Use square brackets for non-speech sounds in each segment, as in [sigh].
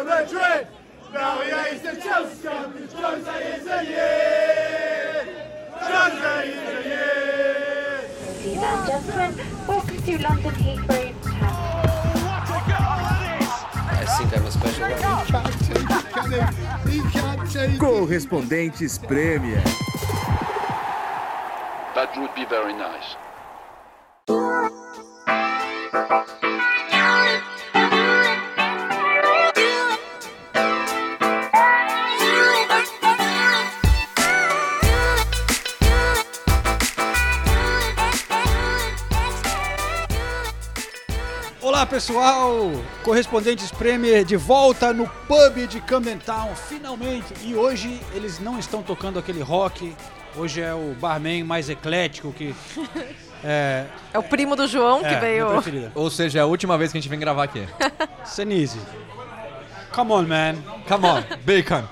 Real Madrid. Now is the Chelsea champion. Jose is a year. Jose is a year. Ladies and gentlemen, welcome to London Heathrow Terminal. I think I'm a special one. Correspondentes Premier. That would be very nice. Pessoal, correspondentes Premier de volta no pub de Camden Town, finalmente. E hoje eles não estão tocando aquele rock. Hoje é o barman mais eclético que [laughs] é, É o primo do João que é, minha veio. Ou seja, é a última vez que a gente vem gravar aqui. [laughs] Senise. Come on, man. Come on, bacon.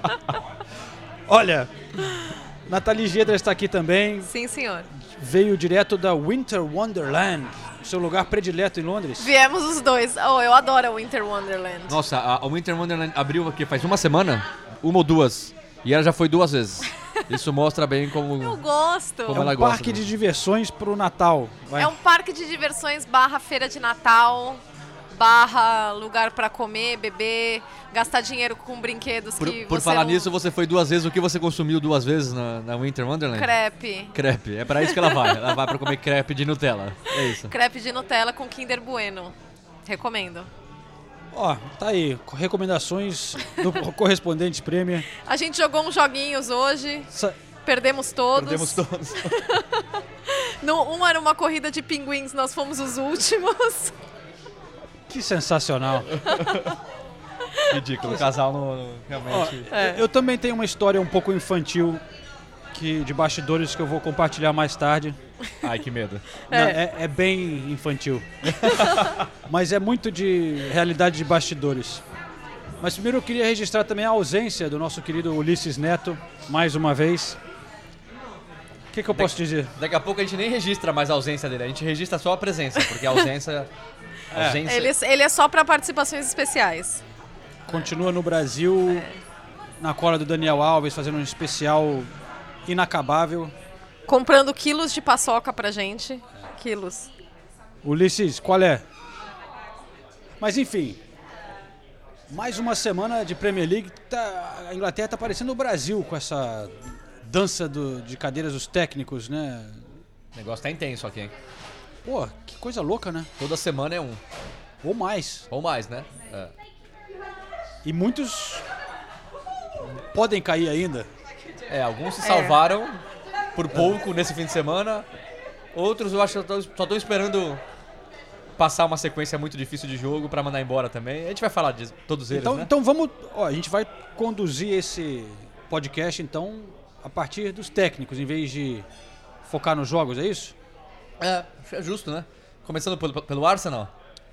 [laughs] Olha, Nathalie Gedra está aqui também. Sim, senhor. Veio direto da Winter Wonderland, seu lugar predileto em Londres. Viemos os dois. Oh, eu adoro o Winter Wonderland. Nossa, a, a Winter Wonderland abriu aqui faz uma semana, uma ou duas, e ela já foi duas vezes. Isso mostra bem como... Eu gosto. Como É ela um gosta parque do- de diversões pro Natal. Vai. É um parque de diversões barra feira de Natal, barra lugar pra comer, beber, gastar dinheiro com brinquedos Por, que por falar não... nisso, você foi duas vezes. O que você consumiu duas vezes na, na Winter Wonderland? Crepe. Crepe. É pra isso que ela vai. Ela vai pra comer crepe de Nutella. É isso. Crepe de Nutella com Kinder Bueno. Recomendo. Ó, tá aí, recomendações do [laughs] correspondente Premier. A gente jogou uns joguinhos hoje, Sa- perdemos todos. Perdemos todos. [laughs] No, um era uma corrida de pinguins, nós fomos os últimos. [laughs] Que sensacional. [laughs] Ridículo. O casal não, não- Ó, realmente... Eu também tenho uma história um pouco infantil que de bastidores que eu vou compartilhar mais tarde. Ai, que medo. Não, É, é bem infantil. [laughs] Mas é muito de realidade de bastidores. Mas primeiro eu queria registrar também a ausência do nosso querido Ulisses Neto, mais uma vez. O que, que eu posso dizer? Daqui a pouco a gente nem registra mais a ausência dele, a gente registra só a presença, porque a ausência. Ausência Ele, ele é só pra participações especiais. Continua no Brasil, na cola do Daniel Alves, fazendo um especial inacabável. Comprando quilos de paçoca pra gente. Quilos. Ulisses, qual é? Mas enfim, mais uma semana de Premier League. Tá, a Inglaterra tá parecendo o Brasil com essa dança do- de cadeiras dos técnicos, né? O negócio tá intenso aqui, hein? Pô, que coisa louca, né? Toda semana é um. Ou mais. Ou mais, né? É. E muitos podem cair ainda. É, alguns se salvaram por pouco nesse fim de semana. Outros eu acho que só estão esperando passar uma sequência muito difícil de jogo pra mandar embora também. A gente vai falar de todos eles, Então, né? então vamos. Ó, a gente vai conduzir esse podcast, então, a partir dos técnicos, em vez de focar nos jogos, é isso? É, é justo, né? Começando pelo, pelo Arsenal,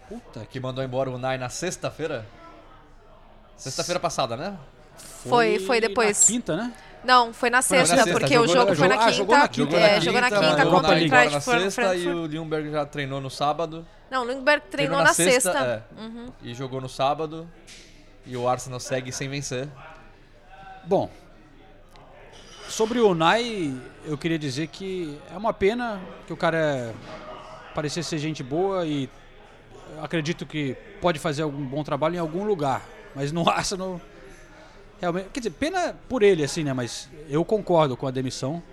Puta que mandou embora o Nai na sexta-feira. Sexta-feira passada, né? Foi, foi depois. Na quinta, né? Não, foi na na sexta, sexta, porque jogou o jogo na- foi na ah, quinta. jogou na quinta, é, na jogou na quinta, quinta mandou contra pra o embora na Eintracht sexta e o Lundberg já treinou no sábado. Não, o Lundberg treinou na, sexta. Uhum. é, E jogou no sábado. E o Arsenal segue sem vencer. Bom, sobre o Unai, eu queria dizer que é uma pena que o cara é, parecia ser gente boa e acredito que pode fazer algum bom trabalho em algum lugar, mas no Arsenal realmente, quer dizer, pena por ele assim, né, mas eu concordo com a demissão.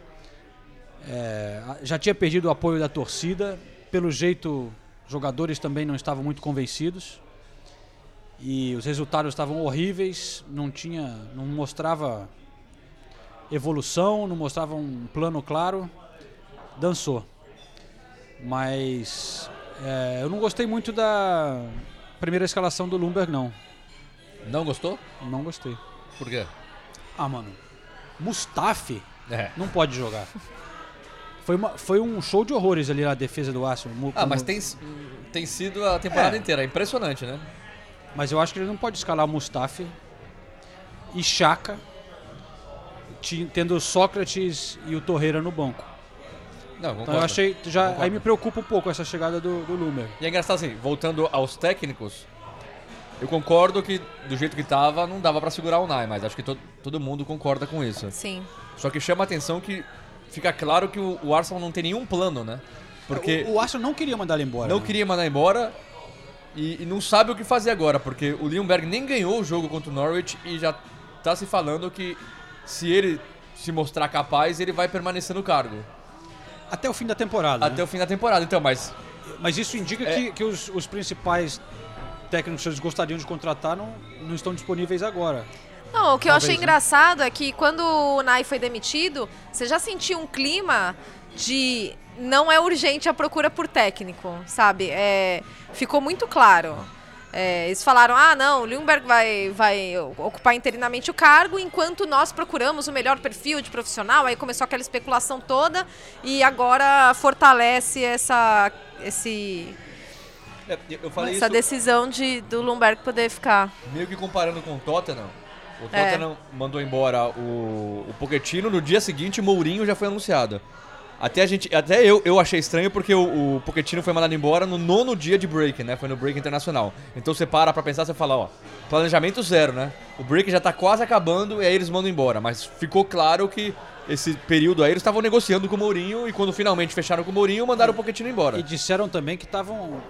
É, já tinha perdido o apoio da torcida, pelo jeito jogadores também não estavam muito convencidos e os resultados estavam horríveis, não tinha, não mostrava evolução, não mostrava um plano claro, dançou. Mas é, eu não gostei muito da primeira escalação do Lumberg, não. Não gostou? Não gostei. Por quê? Ah, mano, Mustafi É. não pode jogar. Foi, uma- foi um show de horrores ali na defesa do Arsenal. Ah, mas tem, tem sido a temporada É. inteira. É impressionante, né? Mas eu acho que ele não pode escalar Mustafi e Chaka, tendo o Sócrates e o Torreira no banco. Não, concordo. Então eu achei. Já, Concordo. aí me preocupa um pouco essa chegada do, do Lumer. E é engraçado assim, voltando aos técnicos, Eu concordo que do jeito que tava, não dava pra segurar o Unai, mas acho que to todo mundo concorda com isso. Sim. Só que chama a atenção que fica claro que o, o Arsenal não tem nenhum plano, né? Porque O, o Arsenal não queria mandar ele embora. não né? queria mandar embora e, e não sabe o que fazer agora, porque o Lindbergh nem ganhou o jogo contra o Norwich e já tá se falando que se ele se mostrar capaz, ele vai permanecer no cargo Até o fim da temporada. até né? o fim da temporada. Então, mas Mas isso indica É. que, que os, os principais técnicos que eles gostariam de contratar não, não estão disponíveis agora. Não, o que eu Talvez, achei né? engraçado é que quando o Nai foi demitido, você já sentiu um clima de não é urgente a procura por técnico, sabe? É, ficou muito claro. É, eles falaram, ah, não, o Lundberg vai, vai ocupar interinamente o cargo, enquanto nós procuramos o melhor perfil de profissional. Aí começou aquela especulação toda e agora fortalece essa, esse, é, eu falei essa isso decisão de, do Lundberg poder ficar. meio que comparando com o Tottenham. O É. Tottenham mandou embora o, o Pochettino, no dia seguinte o Mourinho já foi anunciado. Até, a gente, até eu, eu achei estranho porque o, o foi mandado embora no nono dia de break, né? Foi no break internacional. Então você para pra pensar, você fala, ó, planejamento zero, né? O break já tá quase acabando e aí eles mandam embora. Mas ficou claro que esse período aí eles estavam negociando com o Mourinho e quando finalmente fecharam com o Mourinho, mandaram o Pochettino embora. E disseram também que estavam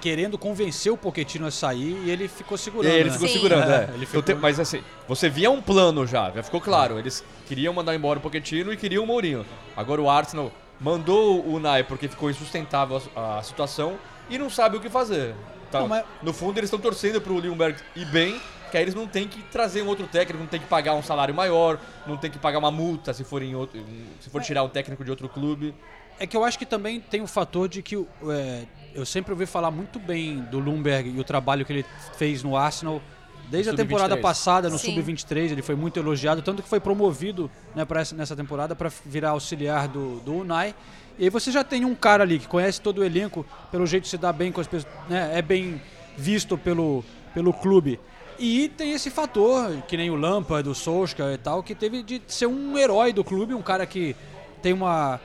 querendo convencer o Pochettino a sair e ele ficou E segurando. ele né? ficou Sim. segurando, É, é. ele ficou- te- Mas assim, você via um plano já, já ficou claro. Eles queriam mandar embora o Pochettino e queriam o Mourinho. Agora o Arsenal mandou o Unai porque ficou insustentável a, a situação e não sabe o que fazer. Tá? Não, mas- No fundo eles estão torcendo pro Lindbergh ir bem, que aí eles não tem que trazer um outro técnico, não tem que pagar um salário maior, não tem que pagar uma multa se for, em outro, se for tirar um técnico de outro clube. É que eu acho que também tem o fator de que é, eu sempre ouvi falar muito bem do Lumberg e o trabalho que ele fez no Arsenal desde a Sub-23. temporada passada no Sim. Sub-23. Ele foi muito elogiado, tanto que foi promovido né, essa, nessa temporada para virar auxiliar do, do Unai. E aí você já tem um cara ali que conhece todo o elenco, pelo jeito se dar bem com as pessoas, né, é bem visto pelo, pelo clube. E tem esse fator, que nem o Lampa, do Solskjaer e tal, que teve de ser um herói do clube, um cara que tem uma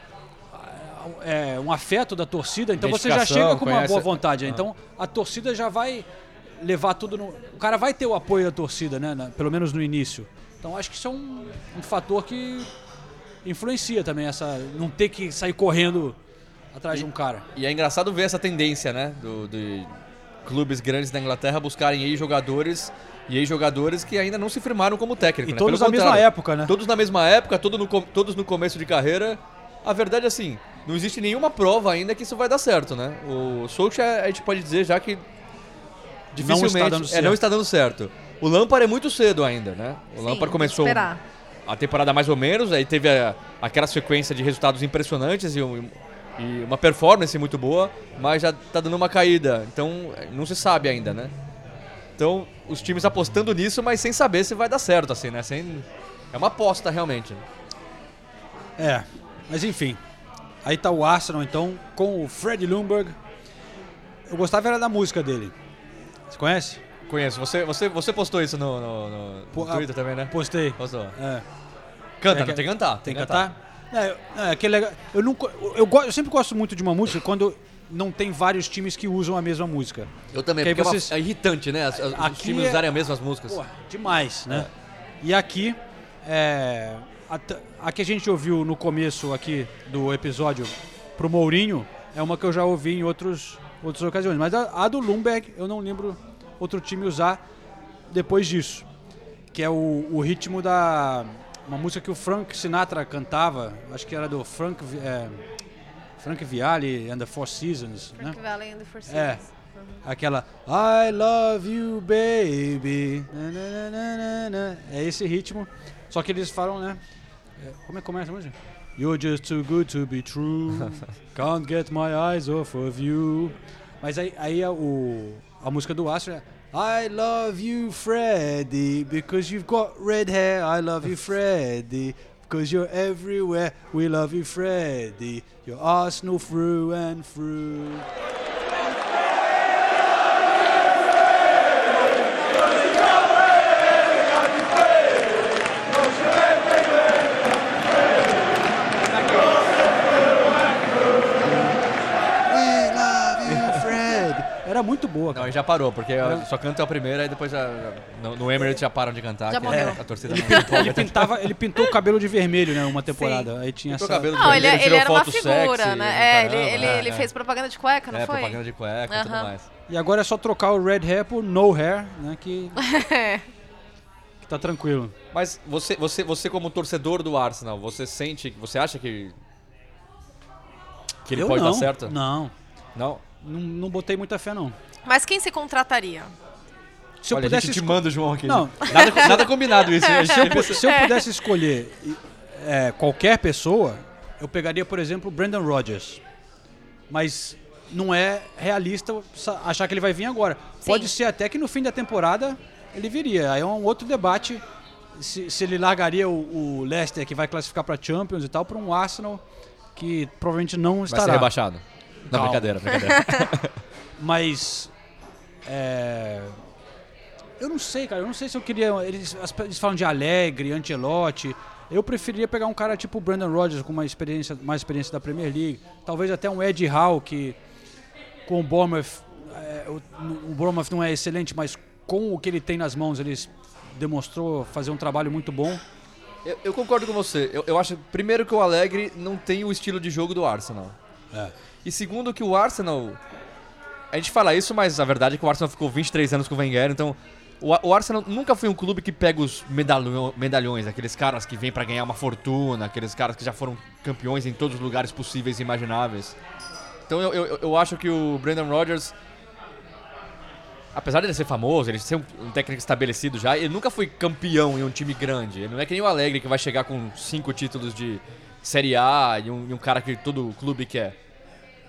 é, um afeto da torcida, então você já chega com uma conhece- boa vontade. né? Ah. Então a torcida já vai levar tudo no. O cara vai ter o apoio da torcida, né? na- pelo menos no início. Então acho que isso é um, um fator que influencia também essa. Não ter que sair correndo atrás de um cara. E é engraçado ver essa tendência, né? Do, de clubes grandes da Inglaterra buscarem ex-jogadores e ex-jogadores que ainda não se firmaram como técnico. E né? todos Pelo na mesma época, né? Todos na mesma época, todo no todos no começo de carreira. A verdade é assim, não existe nenhuma prova ainda que isso vai dar certo, né? O Solskjaer, a gente pode dizer já que dificilmente dando é, certo. não está dando certo. O Lampard é muito cedo ainda, né? O Sim, Lampard começou Esperar. a temporada mais ou menos, aí teve a- aquela sequência de resultados impressionantes e, um- e uma performance muito boa, mas já tá dando uma caída, então não se sabe ainda, né? Então, os times apostando nisso, mas sem saber se vai dar certo, assim, né? Sem... É uma aposta, realmente. É, mas enfim. Aí tá o Arsenal então com o Fred Lumberg. Eu gostava era da música dele. Você conhece? Conheço. Você, você, você postou isso no, no- no- no Pô, Twitter também, né? Postei. Postou. É. Canta, É não tem que cantar. Tem que cantar? É, é que é legal. Eu, nunca, eu, go- eu sempre gosto muito de uma música quando não tem vários times que usam a mesma música. Eu também, Que aí porque é uma- vocês- é irritante, né? As- as- os Aqui times é- usarem as mesmas músicas. Pô, demais, né? E aqui, é, a, a que a gente ouviu no começo aqui do episódio pro Mourinho é uma que eu já ouvi em outros, outras ocasiões. Mas a, a do Lumberg eu não lembro outro time usar depois disso. Que é o, o ritmo da. Uma música que o Frank Sinatra cantava, acho que era do Frank, é, Frank Vialli and the Four Seasons, né? Frank Valley and the Four É. Seasons. Aquela I love you, baby. Na, na, na. É esse ritmo. Só que eles falam, né? É, Como é que começa a música? You're just too good to be true. [laughs] Can't get my eyes off of you. Mas aí, aí a, o, a música do Astro é I love you, Freddy, because you've got red hair. I love you, Freddy, because you're everywhere. We love you, Freddy. You're Arsenal through and through. Boa, Não, cara. ele já parou, porque só canta a primeira e depois já, no, no Emirates já param de cantar. Já morreu. A torcida Ele, não pin- empolga ele pintava, ele pintou o cabelo de vermelho, né? Uma temporada. Aí tinha Pintou essa. o cabelo Não, ele, vermelho, ele tirou era uma foto figura, sexy, né? É, ele, caramba, ele, é, ele é. fez propaganda de cueca, não É, foi? propaganda de cueca e tudo mais. E agora é só trocar o red hair por no hair, né? Que, [laughs] que tá tranquilo. Mas você, você, você como torcedor do Arsenal, você sente, você acha que que ele Eu pode não, dar certo? Não, Não. não, não botei muita fé, não. Mas quem se contrataria? Se eu Olha, a pudesse gente te manda o João aqui. Não. Nada, nada combinado isso. se eu, pu- se eu pudesse escolher é, qualquer pessoa, eu pegaria, por exemplo, o Brandon Rodgers. Mas não é realista achar que ele vai vir agora. Pode ser até que no fim da temporada ele viria. Aí é um outro debate se, se ele largaria o, o Leicester, que vai classificar para Champions e tal, para um Arsenal que provavelmente não Vai ser estará. rebaixado. Não, Calma. brincadeira, brincadeira. [laughs] [laughs] Mas. É, eu não sei, cara. Eu não sei se eu queria. Eles, eles falam de Alegre, Ancelotti. Eu preferiria pegar um cara tipo o Brandon Rodgers com uma experiência, mais experiência da Premier League. Talvez até um Ed Howe que com o Bournemouth. é, o, o Bournemouth não é excelente, mas com o que ele tem nas mãos, ele demonstrou fazer um trabalho muito bom. eu, eu concordo com você. Eu, eu acho, primeiro, que o Alegre não tem o estilo de jogo do Arsenal. É. E segundo, que o Arsenal. A gente fala isso, mas a verdade é que o Arsenal ficou 23 anos com o Wenger, então. O, Arsenal nunca foi um clube que pega os medalhão- medalhões, aqueles caras que vêm pra ganhar uma fortuna, aqueles caras que já foram campeões em todos os lugares possíveis e imagináveis. Então eu, eu, eu acho que o Brandon Rodgers, apesar de ele ser famoso, ele ser um, um técnico estabelecido já, ele nunca foi campeão em um time grande. Ele não é que nem o Alegre que vai chegar com cinco títulos de Série A e um, e um cara que todo clube quer.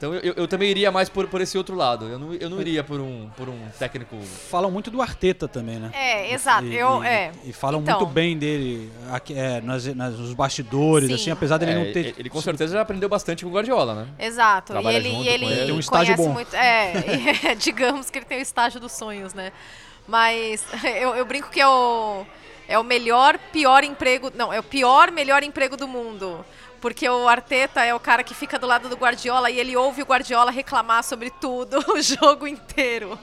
Então eu, eu- também iria mais por, por esse outro lado. Eu não, eu não iria por um, por um técnico. Falam muito do Arteta também, né? É, exato. E, eu, e- é. e falam Então. muito bem dele aqui, é, nas, nas- nos bastidores, Sim. assim, apesar dele É, não ter. ele, com certeza já aprendeu bastante com o Guardiola, né? Exato. E Trabalha ele, junto e ele, com ele. Tem um estágio conhece bom. muito. [laughs] É, digamos que ele tem o estágio dos sonhos, né? Mas [laughs] eu, eu brinco que é o, é o melhor, pior emprego. Não, é o pior, melhor emprego do mundo. Porque o Arteta é o cara que fica do lado do Guardiola e ele ouve o Guardiola reclamar sobre tudo [laughs] o jogo inteiro.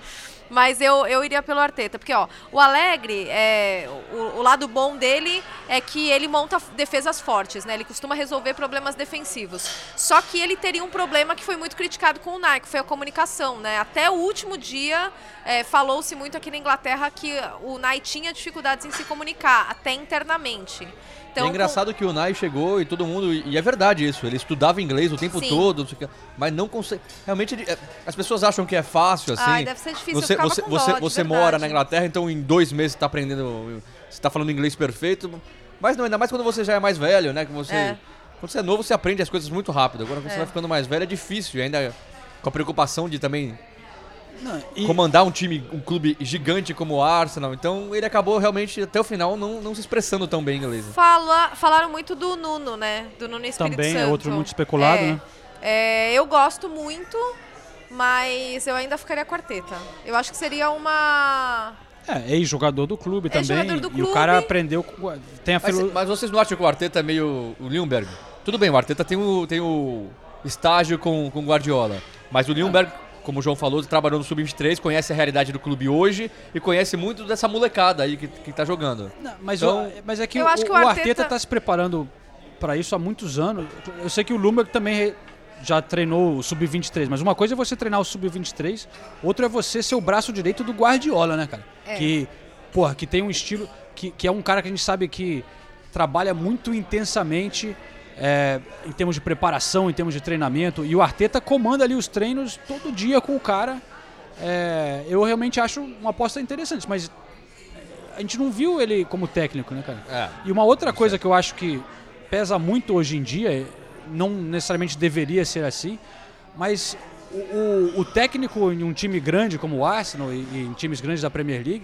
Mas eu, eu iria pelo Arteta, porque ó, o Alegre, é, o, o lado bom dele é que ele monta defesas fortes, né? Ele costuma resolver problemas defensivos. Só que ele teria um problema que foi muito criticado com o Nike, foi a comunicação, né? Até o último dia é, falou-se muito aqui na Inglaterra que o Nike tinha dificuldades em se comunicar, até internamente. Então, é engraçado que o Nai chegou e todo mundo. E é verdade isso. Ele estudava inglês o tempo Sim. todo, mas não consegue. Realmente, ele- é, as pessoas acham que é fácil, assim. Ai, deve ser difícil, Você, você, você, dó, você mora na Inglaterra, então em dois meses você tá aprendendo. Você tá falando inglês perfeito. Mas não, ainda mais quando você já é mais velho, né? Que você, É. Quando você é novo, você aprende as coisas muito rápido. Agora, quando É. você vai ficando mais velho, é difícil. Ainda com a preocupação de também Não, e- comandar um time, um clube gigante como o Arsenal. Então ele acabou realmente, até o final, não, não se expressando tão bem em inglês. Fala, falaram muito do Nuno, né? Do Nuno Espírito Também é Santo. outro muito especulado, É. né? É, eu gosto muito, mas eu ainda ficaria com a Arteta. Eu acho que seria uma... É, ex-jogador do clube também. Ex-jogador do E o clube. cara aprendeu. Tem a Mas, filo... mas vocês não acham que o Arteta é meio o Lindbergh? Tudo bem, o Arteta tem o, tem o estágio com, com o Guardiola. Mas o Lindbergh, como o João falou, trabalhou no Sub-23, conhece a realidade do clube hoje e conhece muito dessa molecada aí que, que tá jogando. Não, mas, Então, o- mas é que eu o, acho que o o Arteta- está se preparando para isso há muitos anos. Eu sei que o Lumberg também já treinou o Sub-23, mas uma coisa é você treinar o Sub-23, outra é você ser o braço direito do Guardiola, né, cara? É. Que, porra, que tem um estilo, que, que é um cara que a gente sabe que trabalha muito intensamente é, em termos de preparação, em termos de treinamento, e o Arteta comanda ali os treinos todo dia com o cara. É, eu realmente acho uma aposta interessante, mas a gente não viu ele como técnico, né, cara? É. E uma outra coisa que eu acho que pesa muito hoje em dia, não necessariamente deveria ser assim, mas o, o- o técnico em um time grande como o Arsenal e, e em times grandes da Premier League,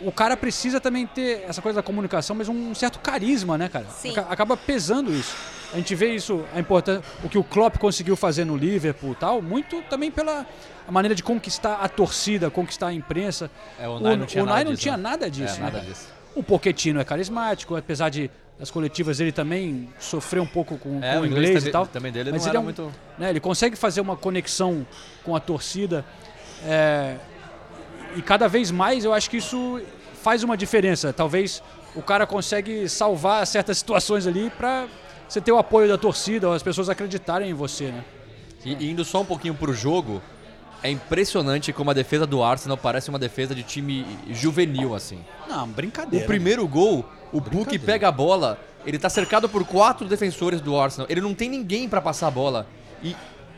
o cara precisa também ter essa coisa da comunicação, mas um certo carisma, né, cara? Sim. Aca- Acaba pesando isso. A gente vê isso, a importância, o que o Klopp conseguiu fazer no Liverpool e tal, muito também pela maneira de conquistar a torcida, conquistar a imprensa. É, o Unai não tinha Unai nada não disso, tinha né? nada disso. É, né, nada cara? disso. O Pochettino é carismático, apesar de as coletivas ele também sofrer um pouco com, É, com o o inglês inglês e tal. também dele mas não ele é um, muito- né, ele consegue fazer uma conexão com a torcida. É, e cada vez mais eu acho que isso faz uma diferença. Talvez o cara consegue salvar certas situações ali para você ter o apoio da torcida, ou as pessoas acreditarem em você, né? E, indo só um pouquinho pro jogo, é impressionante como a defesa do Arsenal parece uma defesa de time juvenil, assim. Não, O brincadeira. primeiro gol, o Book Brincadeira. pega a bola, ele tá cercado por quatro defensores do Arsenal. Ele não tem ninguém pra passar a bola. E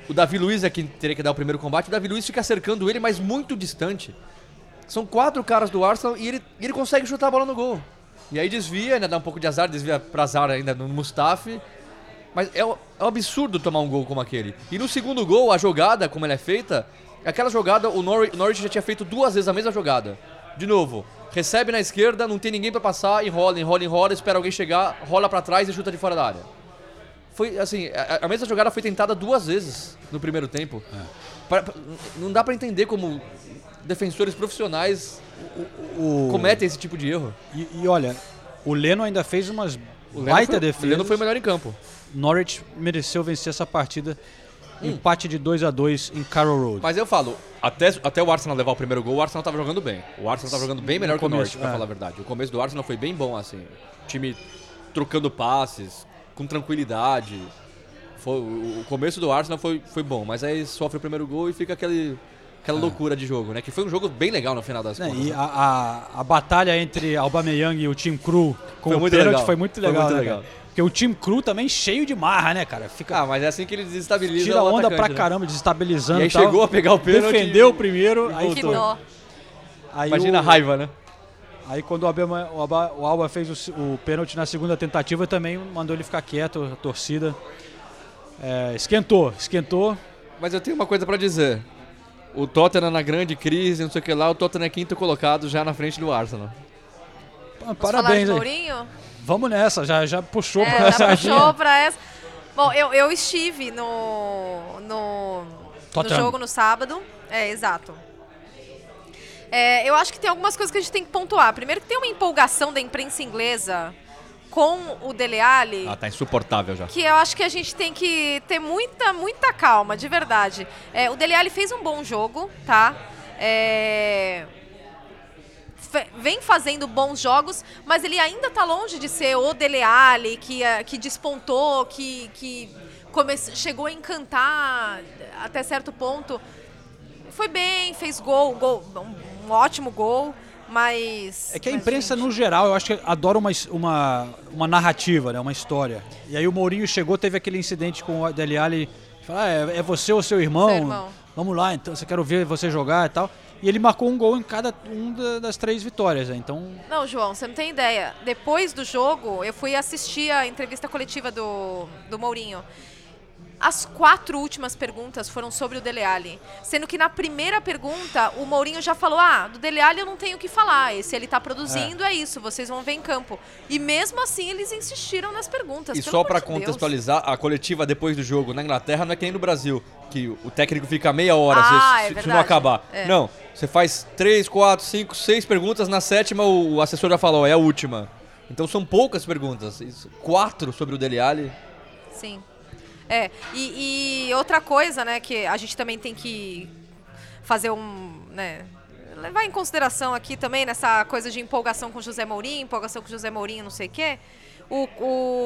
o Davi Luiz é quem teria que dar o primeiro combate. O Davi Luiz fica cercando ele, mas muito distante. São quatro caras do Arsenal e ele, e ele consegue chutar a bola no gol. E aí desvia, ainda dá um pouco de azar, desvia pra azar ainda no Mustafi. Mas é, um- é um absurdo tomar um gol como aquele. E no segundo gol, a jogada, como ela é feita, aquela jogada, o Norwich, o Norwich já tinha feito duas vezes a mesma jogada. De novo, recebe na esquerda, não tem ninguém pra passar, enrola, enrola, enrola, espera alguém chegar, rola pra trás e chuta de fora da área. Foi assim, a, a mesma jogada foi tentada duas vezes no primeiro tempo. Pra- pra- não dá pra entender como defensores profissionais O- cometem esse tipo de erro. E, e olha, o Leno ainda fez umas O baita foi, defesas. O Leno foi o melhor em campo. Norwich mereceu vencer essa partida. Hum. Empate de 2 a 2 em Carroll Road. Mas eu falo, até, até o Arsenal levar o primeiro gol, o Arsenal tava jogando bem. O Arsenal tava jogando bem melhor No que o Norwich, pra é. falar a verdade. O começo do Arsenal foi bem bom, assim. O time trocando passes, com tranquilidade. Foi, o o começo do Arsenal foi, foi bom, mas aí sofre o primeiro gol e fica aquele, aquela loucura de jogo, né? Que foi um jogo bem legal no final das É, contas. e né? a, a, a batalha entre Aubameyang e o Team Crew com Foi o muito pênalti legal. foi muito Foi legal, muito né, legal. cara? Porque o Team Crew também cheio de marra, né, cara? Fica, Ah, mas é assim que ele desestabiliza tira o onda atacante, pra né? caramba, desestabilizando E aí tal. chegou a pegar o pênalti Defendeu e- o primeiro, aí, Que foi. dó. aí Imagina o, a raiva, né? Aí quando o, Alba, o, Alba, o Alba fez o, o pênalti na segunda tentativa, também mandou ele ficar quieto, a torcida. É, esquentou, esquentou. Mas eu tenho uma coisa pra dizer. O Tottenham na grande crise, não sei o que lá, o Tottenham é quinto colocado já na frente do Arsenal. Falar Parabéns aí. Mourinho? Vamos nessa, já, já puxou pra É, essa já puxou pra essa. Bom, eu, eu estive no, no, no jogo no sábado. É, exato. É, eu acho que tem algumas coisas que a gente tem que pontuar. Primeiro que tem uma empolgação da imprensa inglesa com o Dele Alli. Ah, tá insuportável já. que eu acho que a gente tem que ter muita, muita calma, de verdade. É, o Dele Alli fez um bom jogo, tá? É, Vem fazendo bons jogos, mas ele ainda tá longe de ser o Dele Alli que, eh, que despontou, que, que come- chegou a encantar até certo ponto. Foi bem, fez gol, gol um ótimo gol, mas... É que a mas, imprensa, gente, no geral, eu acho que adora uma, uma, uma narrativa, né? uma história. E aí o Mourinho chegou, teve aquele incidente com o Dele Alli, falou, ah, é, é você ou seu irmão? Seu irmão. Vamos lá, então, você quero ver você jogar e tal. E ele marcou um gol em cada um da- das três vitórias, né? Então, Não, João, você não tem ideia. Depois do jogo, eu fui assistir a entrevista coletiva do, do Mourinho. As quatro últimas perguntas foram sobre o Dele Alli. Sendo que na primeira pergunta, o Mourinho já falou: Ah, do Dele Alli eu não tenho o que falar. E se ele tá produzindo, é. isso, vocês vão ver em campo. E mesmo assim, eles insistiram nas perguntas. E só pra de Deus. contextualizar, a coletiva depois do jogo na Inglaterra não é que nem no Brasil, que o técnico fica meia hora Ah, se, é se- não acabar. É. Não, você faz três, quatro, cinco, seis perguntas, na sétima o, assessor já falou, é a última. Então são poucas perguntas. Quatro sobre o Dele Alli. Sim. É, e, e outra coisa, né, que a gente também tem que fazer um, né, levar em consideração aqui também nessa coisa de empolgação com José Mourinho, empolgação com José Mourinho, não sei o quê. O,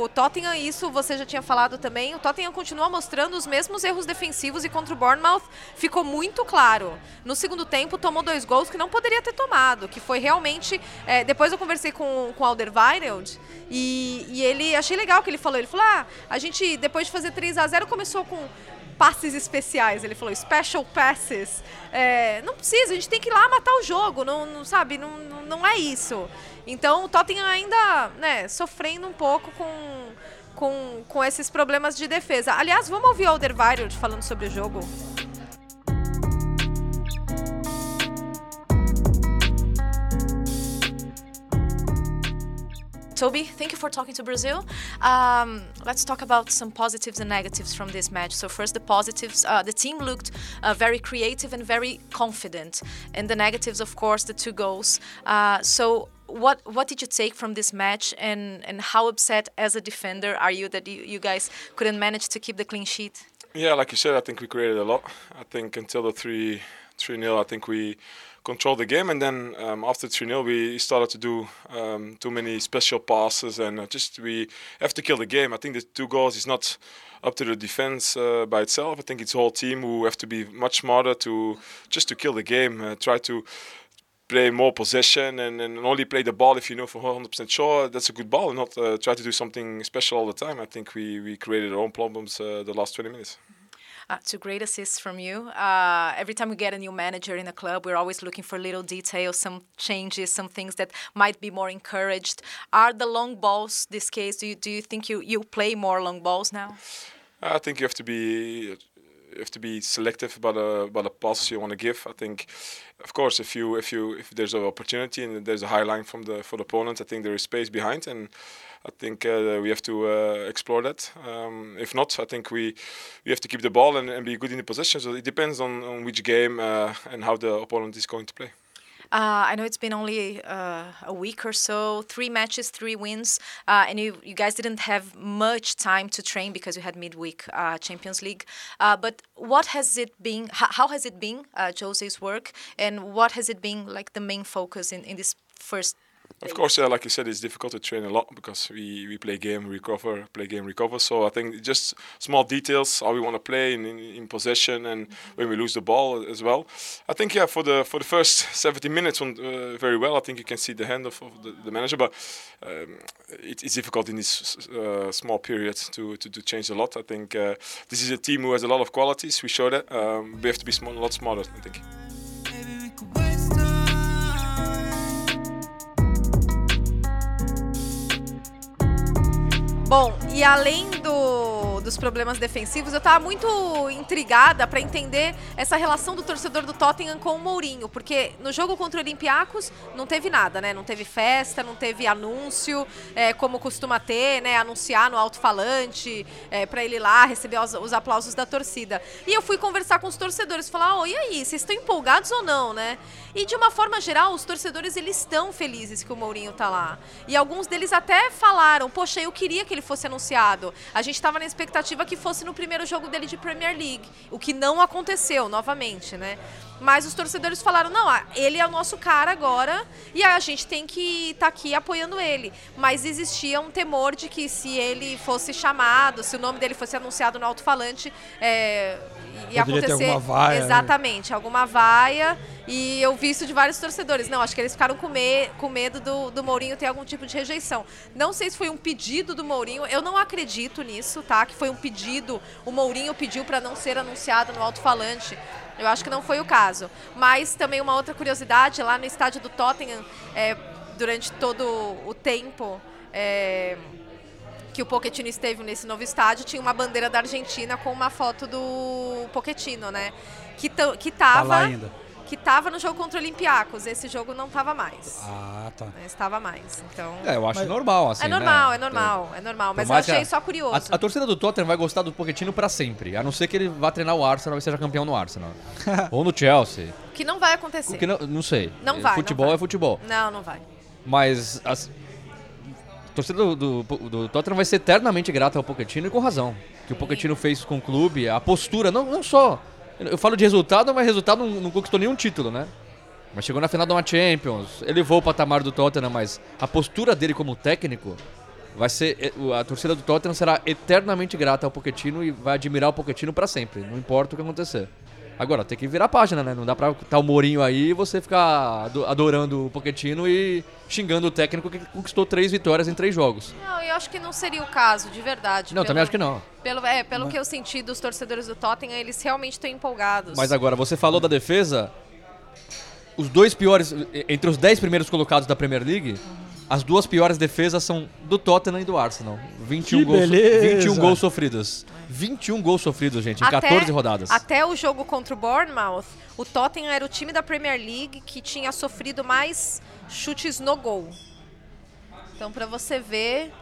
o Tottenham, isso você já tinha falado também, o Tottenham continua mostrando os mesmos erros defensivos e contra o Bournemouth ficou muito claro. No segundo tempo tomou dois gols que não poderia ter tomado, que foi realmente... é, depois eu conversei com, com o Alderweireld e, e ele, achei legal que ele falou, ele falou, ah, a gente depois de fazer 3 a 0 começou com passes especiais. Ele falou special passes. É, não precisa, a gente tem que ir lá matar o jogo, não, não sabe? Não, não, não é isso. Então o Tottenham ainda, né, sofrendo um pouco com, com, com esses problemas de defesa. Aliás, vamos ouvir o Alderweireld falando sobre o jogo. Toby, thank you for talking to Brazil. Um, let's talk about some positives and negatives from this match. So first, the positives. Uh, the team looked uh, very creative and very confident, and the negatives, of course, the two goals. Uh, so what what did you take from this match, and and how upset as a defender are you that you, you guys couldn't manage to keep the clean sheet? Yeah, like you said, I think we created a lot. I think until the three 3 0. I think we controlled the game, and then um, after 3 0, we started to do um, too many special passes, and uh, just we have to kill the game. I think the two goals is not up to the defense uh, by itself. I think it's whole team who have to be much smarter to just to kill the game, uh, try to play more possession and, and only play the ball if you know for 100% sure that's a good ball and not uh, try to do something special all the time. I think we, we created our own problems uh, the last 20 minutes. Uh, two great assists from you. Uh, every time we get a new manager in a club, we're always looking for little details, some changes, some things that might be more encouraged. Are the long balls this case? Do you do you think you, you play more long balls now? I think you have to be you have to be selective about the about the passes you want to give. I think, of course, if you if you if there's an opportunity and there's a high line from the for the opponent, I think there is space behind, and I think uh, we have to uh, explore that. Um, if not, I think we we have to keep the ball and, and be good in the possession. So it depends on, on which game uh, and how the opponent is going to play. Uh, I know it's been only uh, a week or so, three matches, three wins, uh, and you, you guys didn't have much time to train because you had midweek Champions League. But what has it been? How, has it been, Jose's work, and what has it been like the main focus in, in this first? Of course, yeah, like you said, it's difficult to train a lot because we, we play game, recover, play game, recover. So I think just small details, how we want to play in, in, in possession and when we lose the ball as well. I think yeah, for the for the first 70 minutes, went uh, very well. I think you can see the hand of, of the, the manager, but um, it, it's difficult in this uh, small period to, to, to change a lot. I think uh, this is a team who has a lot of qualities. We show that. Um, we have to be small, a lot smarter. I think. Bom, e além do, dos problemas defensivos, eu tava muito intrigada para entender essa relação do torcedor do Tottenham com o Mourinho, porque no jogo contra o Olympiacos não teve nada, né? Não teve festa, não teve anúncio, é, como costuma ter, né? Anunciar no alto-falante é, para ele ir lá receber os, os, aplausos da torcida. E eu fui conversar com os torcedores, falar, oh, e aí, vocês estão empolgados ou não, né? E de uma forma geral, os torcedores eles estão felizes que o Mourinho tá lá. E alguns deles até falaram, poxa, eu queria que ele fosse anunciado. A gente estava na expectativa que fosse no primeiro jogo dele de Premier League, o que não aconteceu novamente, né? Mas os torcedores falaram: não, ele é o nosso cara agora e a gente tem que estar tá aqui apoiando ele. Mas existia um temor de que se ele fosse chamado, se o nome dele fosse anunciado no alto-falante, é, ia Poderia acontecer. alguma vaia, né? exatamente, alguma vaia. E eu vi isso de vários torcedores. Não, acho que eles ficaram com, me com medo do, do Mourinho ter algum tipo de rejeição. Não sei se foi um pedido do Mourinho, eu não acredito nisso, tá? Que foi um pedido, o Mourinho pediu para não ser anunciado no alto-falante. Eu acho que não foi o caso. Mas também uma outra curiosidade, lá no estádio do Tottenham, é, durante todo o tempo é, que o Pochettino esteve nesse novo estádio, tinha uma bandeira da Argentina com uma foto do Pochettino, né? Que, que Tá tava, lá ainda. que tava no jogo contra o Olympiacos. Esse jogo não tava mais. Ah, tá. Estava mais. Então. É, eu acho Mas- normal, assim, É normal, né? é normal, é normal. Mas eu que achei a- só curioso. A, a torcida do Tottenham vai gostar do Pochettino pra sempre, a não ser que ele vá treinar o Arsenal e seja campeão no Arsenal. [laughs] Ou no Chelsea. Que não vai acontecer. O que não, não sei. Não É, vai, não Futebol vai. é futebol. Não, não vai. Mas as- torcida do, do, do Tottenham vai ser eternamente grata ao Pochettino e com razão. Que o Pochettino fez com o clube, a postura, não, não só. Eu falo de resultado, mas resultado não, não conquistou nenhum título, né? Mas chegou na final de uma Champions, elevou o patamar do Tottenham, mas a postura dele como técnico vai ser. eh, A torcida do Tottenham será eternamente grata ao Pochettino e vai admirar o Pochettino pra sempre, não importa o que acontecer. Agora, tem que virar a página, né? Não dá pra estar o Mourinho aí e você ficar ado- adorando o Pochettino e xingando o técnico que conquistou três vitórias em três jogos. Não, eu acho que não seria o caso, de verdade. Não, Pelo- também acho que não. Pelo, é, pelo que eu senti dos torcedores do Tottenham, eles realmente estão empolgados. Mas agora, você falou da defesa. Os dois piores, entre os dez primeiros colocados da Premier League, as duas piores defesas são do Tottenham e do Arsenal. 21 Que gols, beleza! 21 gols sofridos. 21 gols sofridos, gente, em 14 rodadas. Até o jogo contra o Bournemouth, o Tottenham era o time da Premier League que tinha sofrido mais chutes no gol. Então, pra você ver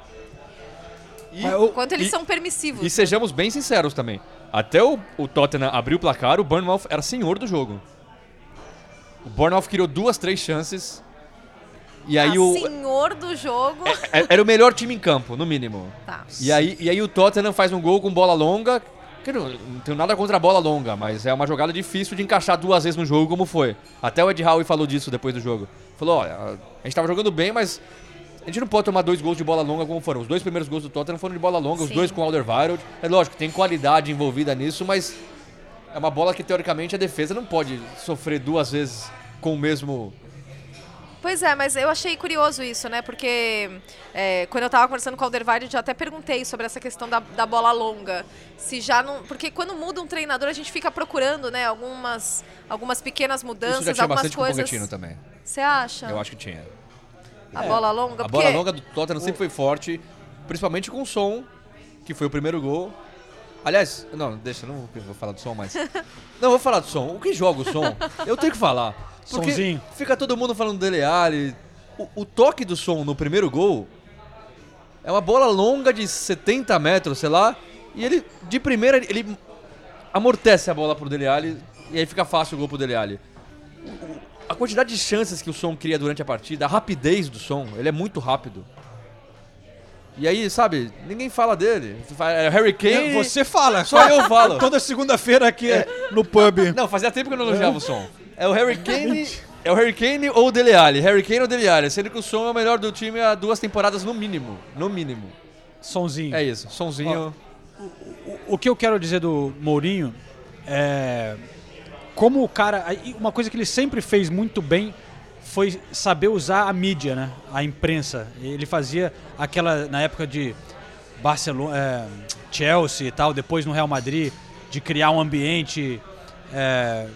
Mas o- quanto eles e- são permissivos. E sejamos bem sinceros também. Até o, o Tottenham abrir o placar, o Bournemouth era senhor do jogo. O Bournemouth criou duas, três chances. E aí Ah, o. senhor do jogo. é- Era o melhor time em campo, no mínimo. Tá. E aí, e aí o Tottenham faz um gol com bola longa, que não, não tenho nada contra a bola longa, mas é uma jogada difícil de encaixar duas vezes no jogo como foi. Até o Ed Howe falou disso depois do jogo. Falou, olha, a gente tava jogando bem, mas a gente não pode tomar dois gols de bola longa como foram. Os dois primeiros gols do Tottenham foram de bola longa, os Sim. dois com o Alderweireld. É lógico, tem qualidade envolvida nisso, mas é uma bola que teoricamente a defesa não pode sofrer duas vezes com o mesmo... Pois é, mas eu achei curioso isso, né? Porque é, quando eu tava conversando com o Alderweireld, eu até perguntei sobre essa questão da, da bola longa. Se já não. Porque quando muda um treinador, a gente fica procurando, né? Algumas, algumas pequenas Isso mudanças, já tinha algumas bastante com o coisas. Também. Você acha? Eu acho que tinha. A bola longa? A porque... bola longa do Tottenham sempre foi forte, principalmente com o som, que foi o primeiro gol. Aliás, não, deixa, não vou falar do som mais. [laughs] Não, vou falar do som. O que joga o som? Eu tenho que falar. Porque Sonzinho. fica todo mundo falando dele Ali. O, o toque do som no primeiro gol é uma bola longa de 70 metros, sei lá, e ele, de primeira, ele amortece a bola pro Dele Alli, e aí fica fácil o gol pro Dele Alli. O- A quantidade de chances que o som cria durante a partida, a rapidez do som, ele é muito rápido. E aí, sabe, ninguém fala dele. É Harry Kane. Você fala. Só eu falo. [laughs] Toda segunda-feira aqui no pub. Não, fazia tempo que eu não elogiava o som. É o Harry Kane. É o Harry Kane ou o Dele Alli. Harry Kane ou Dele Alli. Sendo que o som é o melhor do time há duas temporadas no mínimo. No mínimo. Sonzinho. É isso. Sonzinho. O que eu quero dizer do Mourinho é como o cara, uma coisa que ele sempre fez muito bem foi saber usar a mídia, né? A imprensa. Ele fazia aquela na época de Barcelona, é, Chelsea e tal, depois no Real Madrid, de criar um ambiente é,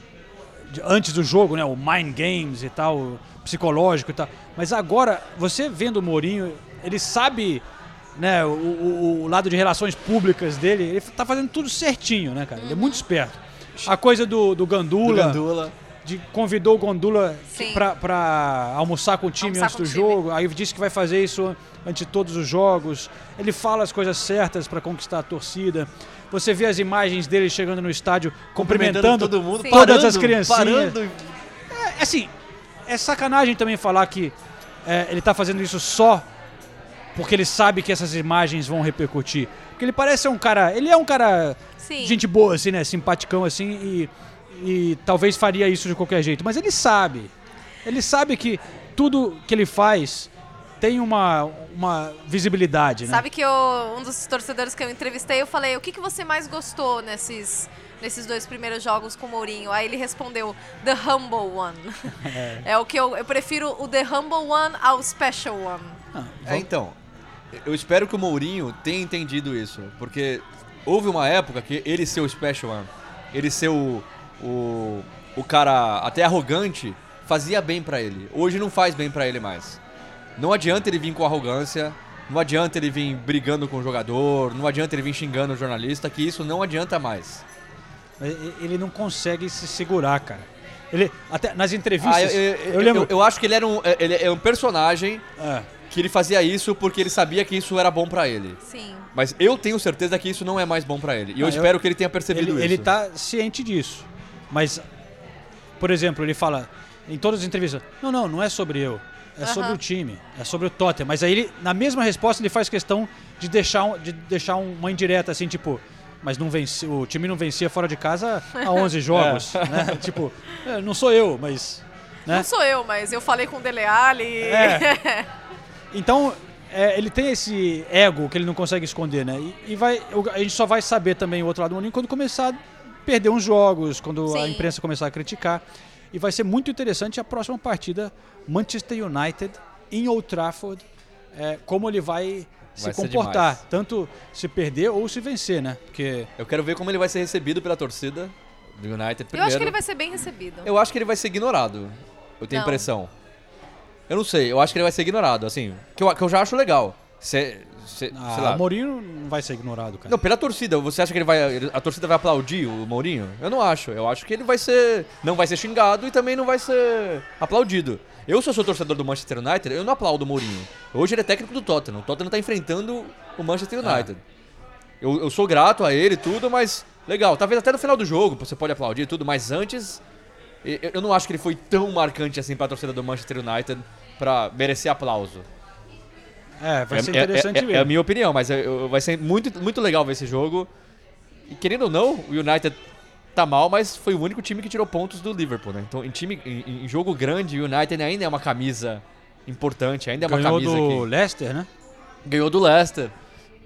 antes do jogo, né? O mind games e tal, psicológico e tal. Mas agora, você vendo o Mourinho, ele sabe né, o, o- o lado de relações públicas dele, ele tá fazendo tudo certinho, né, cara? Ele é muito esperto. A coisa do, do Gandula, Gandula. de, convidou o pra, pra almoçar com o time Almoçar antes do jogo, aí disse que vai fazer isso antes de todos os jogos. Ele fala as coisas certas pra conquistar a torcida. Você vê as imagens dele chegando no estádio, cumprimentando, todo mundo, Sim. todas parando, as criancinhas. Parando. É, assim, é sacanagem também falar que é, ele tá fazendo isso só porque ele sabe que essas imagens vão repercutir. Porque ele parece ser um cara. Ele é um cara. Sim. Gente boa, assim, né? Simpaticão, assim, e, e talvez faria isso de qualquer jeito. Mas ele sabe. Ele sabe que tudo que ele faz tem uma, uma visibilidade, né? Sabe que eu, um dos torcedores que eu entrevistei, eu falei, o que, que você mais gostou nesses, nesses dois primeiros jogos com o Mourinho? Aí ele respondeu, The Humble One. [laughs] É, o que eu, eu prefiro o The Humble One ao Special One. É, então. Eu espero que o Mourinho tenha entendido isso. Porque houve uma época que ele ser o special one, ele ser o, o, o cara até arrogante, fazia bem pra ele. Hoje não faz bem pra ele mais. Não adianta ele vir com arrogância, não adianta ele vir brigando com o jogador, não adianta ele vir xingando o jornalista, que isso não adianta mais. Ele não consegue se segurar, cara. Ele, até nas entrevistas. Ah, eu, eu- eu eu- lembro. eu- eu acho que ele era um, ele é um personagem É. que ele fazia isso porque ele sabia que isso era bom pra ele. Sim. Mas eu tenho certeza que isso não é mais bom pra ele. E eu Ah, eu- espero que ele tenha percebido ele, isso. ele tá ciente disso. Mas, por exemplo, ele fala em todas as entrevistas: não, não, não é sobre eu. É sobre Aham. o time, é sobre o Tottenham. Mas aí, ele, na mesma resposta, ele faz questão de deixar, de deixar um- uma indireta assim, tipo. Mas não vence, o time não vencia fora de casa há 11 [laughs] jogos. Né? Tipo, é, não sou eu, mas. Né? Não sou eu, mas eu falei com o Dele Alli. É. [laughs] Então, é, ele tem esse ego que ele não consegue esconder, né? E, e vai, a gente só vai saber também o outro lado do Mourinho quando começar a perder uns jogos, quando a Sim. imprensa começar a criticar. E vai ser muito interessante a próxima partida, Manchester United em Old Trafford, é, como ele vai, se Vai comportar, demais. tanto se perder ou se vencer, né? Porque Eu quero ver como ele vai ser recebido pela torcida do United Eu primeiro. acho que ele vai ser bem recebido. Eu acho que ele vai ser ignorado. Eu tenho Não. impressão. Eu não sei, eu acho que ele vai ser ignorado, assim. Que eu, que eu já acho legal. Cê, cê- ah, sei lá. o Mourinho não vai ser ignorado, cara. Não, pela torcida. Você acha que ele vai. A torcida vai aplaudir o Mourinho? Eu não acho. Eu acho que ele vai ser. Não vai ser xingado e também não vai ser aplaudido. Eu, se eu sou torcedor do Manchester United, eu não aplaudo o Mourinho. Hoje ele é técnico do Tottenham. O Tottenham tá enfrentando o Manchester United. Eu, eu sou grato a ele e tudo, mas. Legal, talvez até no final do jogo você pode aplaudir e tudo, mas antes. Eu, eu não acho que ele foi tão marcante assim pra torcida do Manchester United pra merecer aplauso. É, vai ser É- é- interessante é, ver. é a minha opinião, mas eu- vai ser muito, muito legal ver esse jogo. E querendo ou não, o United tá mal, mas foi o único time que tirou pontos do Liverpool, né? Então, em time em, em jogo grande, o United ainda é uma camisa importante, ainda é uma Ganhou camisa do que Leicester, né? ganhou do Leicester.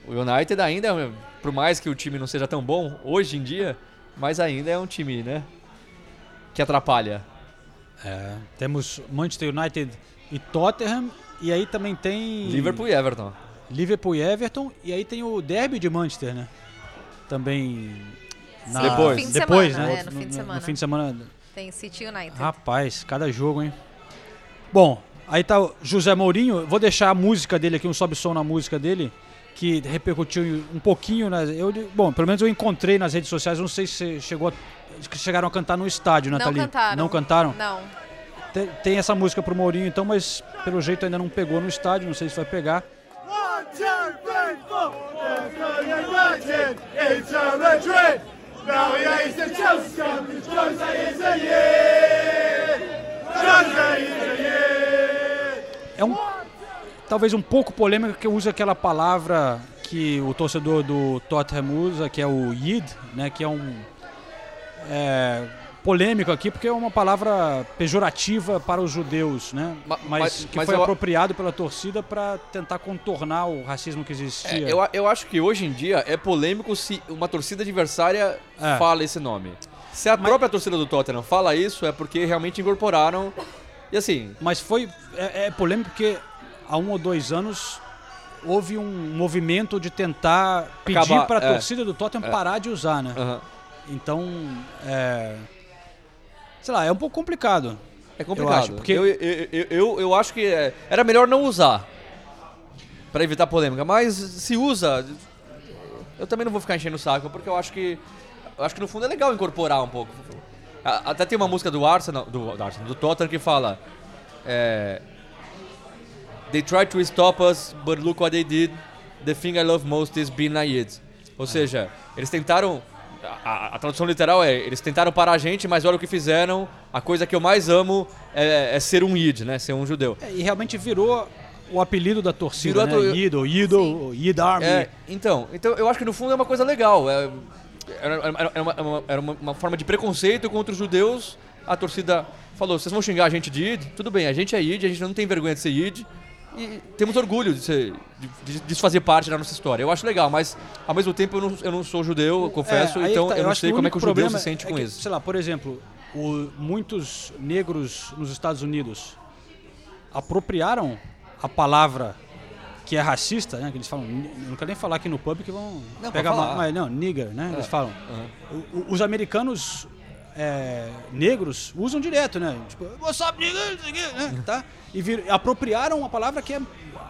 O United ainda, por mais que o time não seja tão bom hoje em dia, mas ainda é um time, né? Que atrapalha. É, temos Manchester United e Tottenham. E aí também tem Liverpool e Everton. Liverpool e Everton. E aí tem o Derby de Manchester, né? Também. na- Sim, Depois. no fim de depois, semana, né? é, no fim de semana. No fim de semana. Tem City United. Rapaz, cada jogo, hein? Bom, aí tá o José Mourinho. Vou deixar a música dele aqui, um sobe-som na música dele, que repercutiu um pouquinho. Nas, eu, bom, pelo menos eu encontrei nas redes sociais. Não sei se chegou, chegaram a cantar no estádio, não Nathalie. cantaram. Não cantaram? Não. Tem, essa música pro Mourinho, então, mas pelo jeito ainda não pegou no estádio. Não sei se vai pegar. É um talvez um pouco polêmica que usa aquela palavra que o torcedor do Tottenham usa, que é o yid, né, que é um é, polêmico aqui porque é uma palavra pejorativa para os judeus, né? Ma- Mas, mas- que mas foi eu- apropriado pela torcida para tentar contornar o racismo que É, existia. eu, a- eu acho que hoje em dia é polêmico se uma torcida adversária É. fala esse nome. Se a própria torcida do Tottenham fala isso, é porque realmente incorporaram. E assim, Mas foi é, é polêmico porque há um ou dois anos houve um movimento de tentar pedir para a é. torcida do Tottenham É. parar de usar, né? aham, Então, é. Sei lá, é um pouco complicado. é complicado. acho, porque- eu, eu, eu, eu, eu acho que é- era melhor não usar. Pra evitar polêmica. Mas se usa. Eu também não vou ficar enchendo o saco, porque eu acho que. Eu acho que no fundo é legal incorporar um pouco. Até tem uma música do Arsenal, do, do, Arsenal, do Tottenham que fala. É, They tried to stop us, but look what they did. The thing I love most is being Yid. Ou seja, eles tentaram. A, a- tradução literal é: eles tentaram parar a gente, mas olha o que fizeram. A coisa que eu mais amo é, é ser um Yid, né? Ser um judeu. É, e realmente virou o apelido da torcida, Virou né? Yido, Yido, Yid Army. É, então, então, eu acho que no fundo é uma coisa legal. É, era, era- uma, era uma- uma- forma de preconceito contra os judeus. A torcida falou: vocês vão xingar a gente de Yid? Tudo bem, a gente é Yid, a gente não tem vergonha de ser Yid. E temos orgulho de, ser, de, de- fazer parte da nossa história. Eu acho legal, mas ao mesmo tempo eu não, eu não sou judeu, eu confesso, É, então tá, eu não acho sei como é que o judeu se sente é com que, isso. Sei lá, por exemplo, o- muitos negros nos Estados Unidos apropriaram a palavra que é racista, né? Que eles falam, eu não quero nem falar aqui no pub que vão Não, pegar mal, mas não, nigger, né? Eles É, falam. O- o- os americanos é, negros usam direto, né? Tipo, what's up, nigger? Não sei o quê, né? Tá? E vir- apropriaram uma palavra que é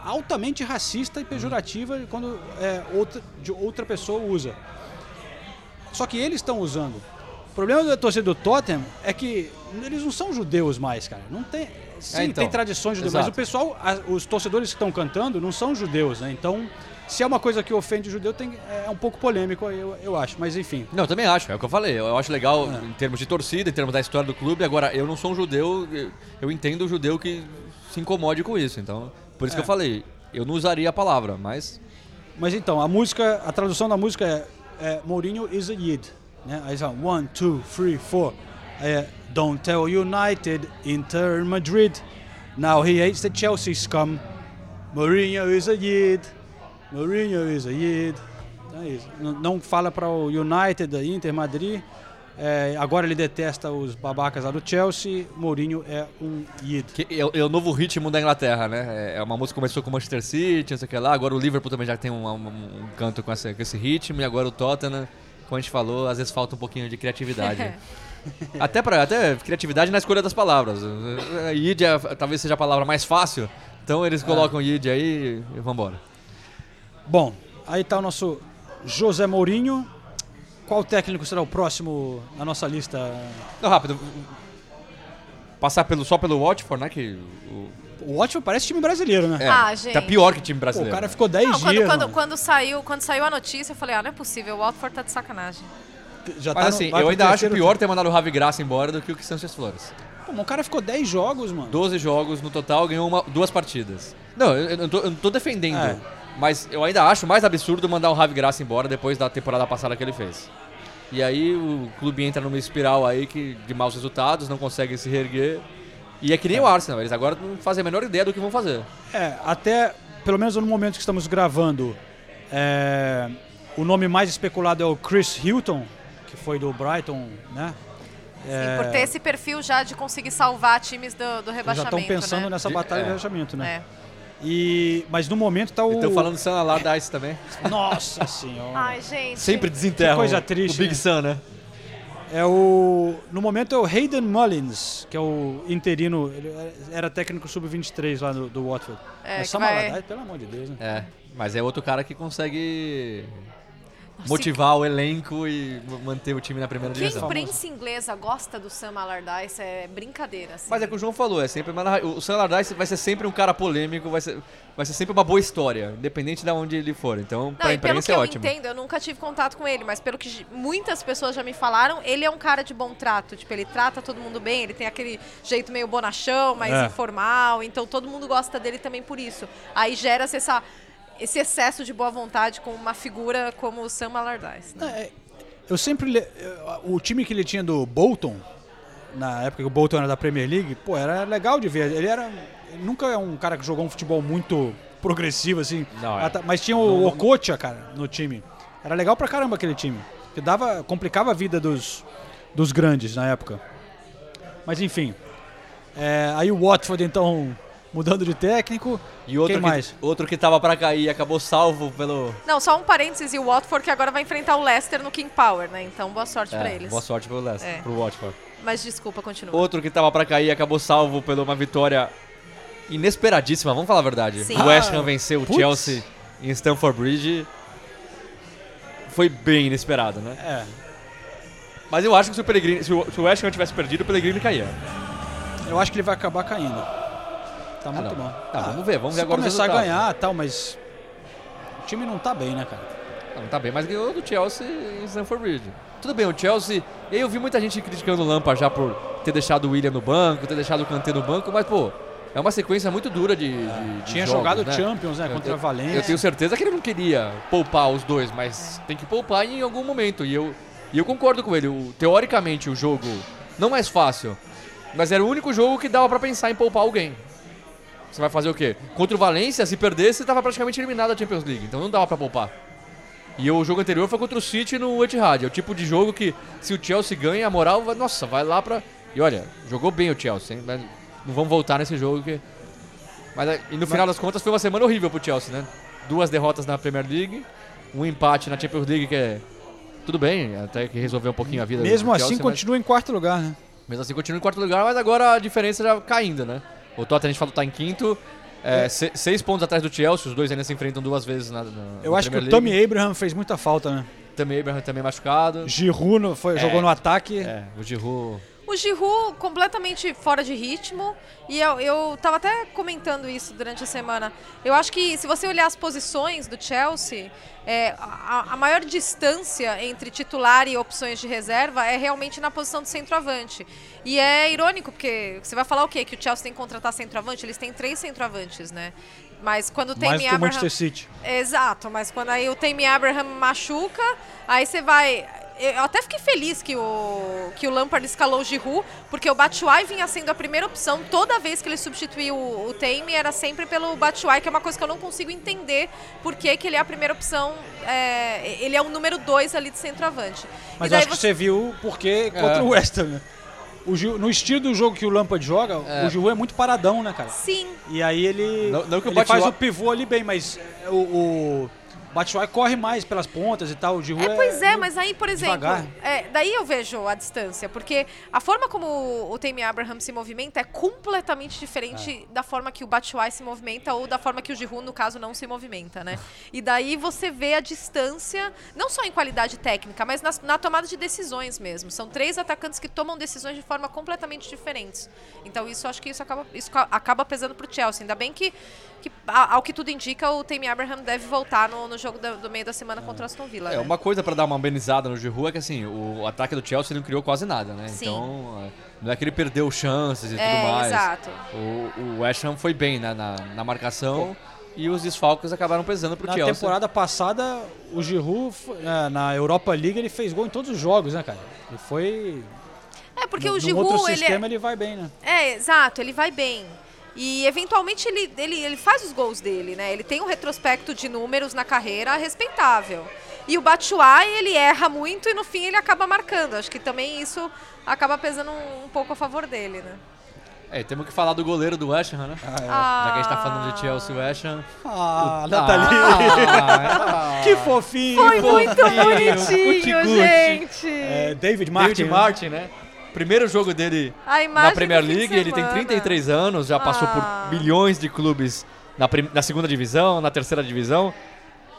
altamente racista e pejorativa quando é, outra, de outra pessoa usa. Só que eles estão usando. O problema da torcida do Tottenham é que eles não são judeus mais, cara. Não tem. Sim, É, então. tem tradições judeus, mas o pessoal, os torcedores que estão cantando não são judeus, né? Então, se é uma coisa que ofende o judeu, tem, é um pouco polêmico, eu, eu acho. Mas enfim. Não, eu também acho, é o que eu falei. Eu acho legal É. em termos de torcida, em termos da história do clube. Agora, eu não sou um judeu, eu, eu entendo o judeu que se incomode com isso. Então, por isso que É. eu falei, eu não usaria a palavra, mas. Mas então, a música, a tradução da música é, é Mourinho is a Yid. Né? Aí são one, two, three, four. É, Don't tell United, Inter Madrid. Now he hates the Chelsea scum. Mourinho is a Yid. Mourinho is a Yid. Então é isso. Não, não fala para o United, a Inter Madrid. É, agora ele detesta os babacas lá do Chelsea. Mourinho é um Yid. Que é, o- é o novo ritmo da Inglaterra, né? É uma música que começou com o Manchester City, não sei o que lá. Agora o Liverpool também já tem um, um- um canto com, essa- com esse ritmo. E agora o Tottenham, como a gente falou, às vezes falta um pouquinho de criatividade. [laughs] [laughs] até, pra, até criatividade na escolha das palavras. Yid é- talvez seja a palavra mais fácil. Então eles colocam Yid aí e vambora. Bom, aí está o nosso José Mourinho. Qual técnico será o próximo na nossa lista? Não, rápido. Passar pelo, só pelo Watford, né? Que o, O ótimo parece time brasileiro, né? é, Ah, gente. Tá pior que time Pô, brasileiro. o cara né? ficou 10 Não, quando, dias. quando, mano. quando saiu, quando saiu a notícia, eu falei, ah, não é possível, o Watford tá de sacanagem. Já Mas tá no- assim, vai eu ainda acho pior ter mandado o Ravi Graça embora do que o que Sanchez Flores. Pô, mas o cara ficou 10 jogos, mano. 12 jogos no total, ganhou uma- duas partidas. Não, eu, eu não tô, eu não tô defendendo. É. Mas eu ainda acho mais absurdo mandar o Ravi Graça embora depois da temporada passada que ele fez. E aí o clube entra numa espiral aí que, de maus resultados, não consegue se reerguer. E é que nem o Arsenal, eles agora não fazem a menor ideia do que vão fazer. É, até, pelo menos no momento que estamos gravando, é, o nome mais especulado é o Chris Hilton, que foi do Brighton, né? Sim, por ter esse perfil já de conseguir salvar times do, do Eles já rebaixamento. estão pensando né? nessa De- batalha é. de rebaixamento, né? É. E, mas no momento tá o. Estão falando do Sam Allardyce também. Nossa senhora. Ai, gente. Sempre desenterram Que coisa triste, o Big né? Sam, né? É o. No momento é o Hayden Mullins, que é o interino. Ele era técnico sub-23 lá do, do Watford. É, mas Sam vai- Allardyce, pelo amor de Deus, né? É, mas é outro cara que consegue motivar o elenco e manter o time na primeira divisão. imprensa inglesa gosta do Sam Allardyce é brincadeira, assim. Mas é que o João falou, é sempre o Sam Allardyce vai ser sempre um cara polêmico, vai ser, vai ser sempre uma boa história, independente de onde ele for. Então, e pelo imprensa que é eu ótimo. entendo, eu nunca tive contato com ele, mas pelo que muitas pessoas já me falaram, ele é um cara de bom trato. Tipo, ele trata todo mundo bem, ele tem aquele jeito meio bonachão, mais É. informal, então todo mundo gosta dele também por isso. Aí gera-se essa, esse excesso de boa vontade com uma figura como o Sam Allardyce. né? É, Eu sempre. O time que ele tinha do Bolton, na época que o Bolton era da Premier League, pô, era legal de ver. Ele era. Ele nunca é um cara que jogou um futebol muito progressivo, assim. Não, é. Mas tinha o Okocha, cara, no time. Era legal pra caramba aquele time. Que dava. complicava a vida dos, dos grandes na época. Mas enfim. É, aí o Watford, então, mudando de técnico. E outro Quem que, mais? outro que tava pra cair e acabou salvo pelo. Não, só um parênteses, e o Watford que agora vai enfrentar o Leicester no King Power, né? Então boa sorte pra É, eles. boa sorte pro Leicester, É. pro Watford. Mas desculpa, continua. Outro que tava pra cair e acabou salvo por uma vitória inesperadíssima, vamos falar a verdade. Sim. O West Ham venceu o. Chelsea em Stamford Bridge. Foi bem inesperado, né? É. Mas eu acho que se o, Pellegrini, se o, se o West Ham tivesse perdido, o Pellegrini caía. Eu acho que ele vai acabar caindo. Tá muito não. bom. Tá, vamos ver, vamos ver agora começar a ganhar tal, mas o time não tá bem, né, cara? Não, tá bem, mas ganhou do Chelsea em Stamford Bridge. Tudo bem, o Chelsea... Eu vi muita gente criticando o Lampard já por ter deixado o William no banco, ter deixado o Kanté no banco, mas, pô, é uma sequência muito dura de, de- de Tinha jogos, jogado né? Champions, né, contra eu, a Valência. Eu tenho certeza que ele não queria poupar os dois, mas tem que poupar em algum momento. E eu, e eu concordo com ele. O- teoricamente, o jogo não mais fácil, mas era o único jogo que dava pra pensar em poupar alguém. Você vai fazer o quê? Contra o Valência, se perdesse, estava praticamente eliminado da Champions League. Então não dava pra poupar. E o jogo anterior foi contra o City no Etihad. É o tipo de jogo que, se o Chelsea ganha, a moral, vai, nossa, vai lá pra... E olha, jogou bem o Chelsea, hein? Mas não vamos voltar nesse jogo que... Mas e no final das contas foi uma semana horrível pro Chelsea, né? Duas derrotas na Premier League, um empate na Champions League que é tudo bem, até que resolveu um pouquinho a vida Mesmo do assim, Chelsea, mas- continua em quarto lugar, né? mesmo assim continua em quarto lugar, mas agora a diferença já caindo, né? O Tottenham a gente falou tá em quinto, é, se- seis pontos atrás do Chelsea, os dois ainda se enfrentam duas vezes na, na Eu na acho que o Tommy. Abraham fez muita falta, né? Também Abraham também machucado. Giroud no- foi- É. jogou no ataque. É, o Giroud. O Giroud completamente fora de ritmo. E eu, eu tava até comentando isso durante a semana. Eu acho que se você olhar as posições do Chelsea, é, a, a maior distância entre titular e opções de reserva é realmente na posição de centroavante. E é irônico, porque você vai falar o quê? Que o Chelsea tem que contratar centroavante? Eles têm três centroavantes, né? Mas quando tem o Manchester City. Exato, mas quando aí o Tammy Abraham machuca, aí você vai. Eu até fiquei feliz que o, que o Lampard escalou o Giroud, porque o Batshuayi vinha sendo a primeira opção. Toda vez que ele substituiu o, o Tammy, era sempre pelo Batshuayi, que é uma coisa que eu não consigo entender por que, que ele é a primeira opção. é, ele é o número dois ali de centroavante. Mas e daí acho que você viu porque contra o West Ham, né? O Giroud- no estilo do jogo que o Lampard joga, É. o Giroud é muito paradão, né, cara? Sim, E aí ele, Não- não que o ele Batshuayi- faz o pivô ali bem, mas é, o, o Batshuayi corre mais pelas pontas e tal. O Giroud É, pois é, mas aí, por exemplo, é, daí eu vejo a distância, porque a forma como o, Tammy Abraham se movimenta é completamente diferente É. da forma que o Batshuayi se movimenta ou da forma que o Giroud, no caso, não se movimenta, né? [laughs] E daí você vê a distância, não só em qualidade técnica, mas nas- na, tomada de decisões mesmo. São três atacantes que tomam decisões de forma completamente diferentes. Então isso acho que isso acaba, isso ca- acaba pesando pro Chelsea. Ainda bem que, que ao que tudo indica, o Tammy Abraham deve voltar no, no jogo da- do meio da semana contra o Aston Villa. É, né? uma coisa pra dar uma amenizada no Giroud é que assim, o ataque do Chelsea não criou quase nada, né? Sim. Então, é, não é que ele perdeu chances e É, tudo mais. exato. O, o West Ham foi bem né, na, na marcação E os desfalques acabaram pesando pro Na Chelsea. temporada passada, o Giroud, é, na Europa League, ele fez gol em todos os jogos, né, cara? Ele foi... É, porque no, o Giroud, outro ele é- sistema, ele vai bem, né? É, exato, ele vai bem. E eventualmente ele, ele, ele faz os gols dele, né? Ele tem um retrospecto de números na carreira respeitável. E o Batshuayi, ele erra muito e no fim ele acaba marcando. Acho que também isso acaba pesando um, um pouco a favor dele, né? É, temos que falar do goleiro do West Ham, né? Já que a gente tá falando de Chelsea West Ham. Ah, Ah, Nathalie! [laughs] ah, que fofinho! Foi muito bonitinho, gente! É, David Martin. David Martin, né? Primeiro jogo dele na Premier League, ele tem semana. 33 anos, já passou Ah. por milhões de clubes na, na segunda divisão, na terceira divisão.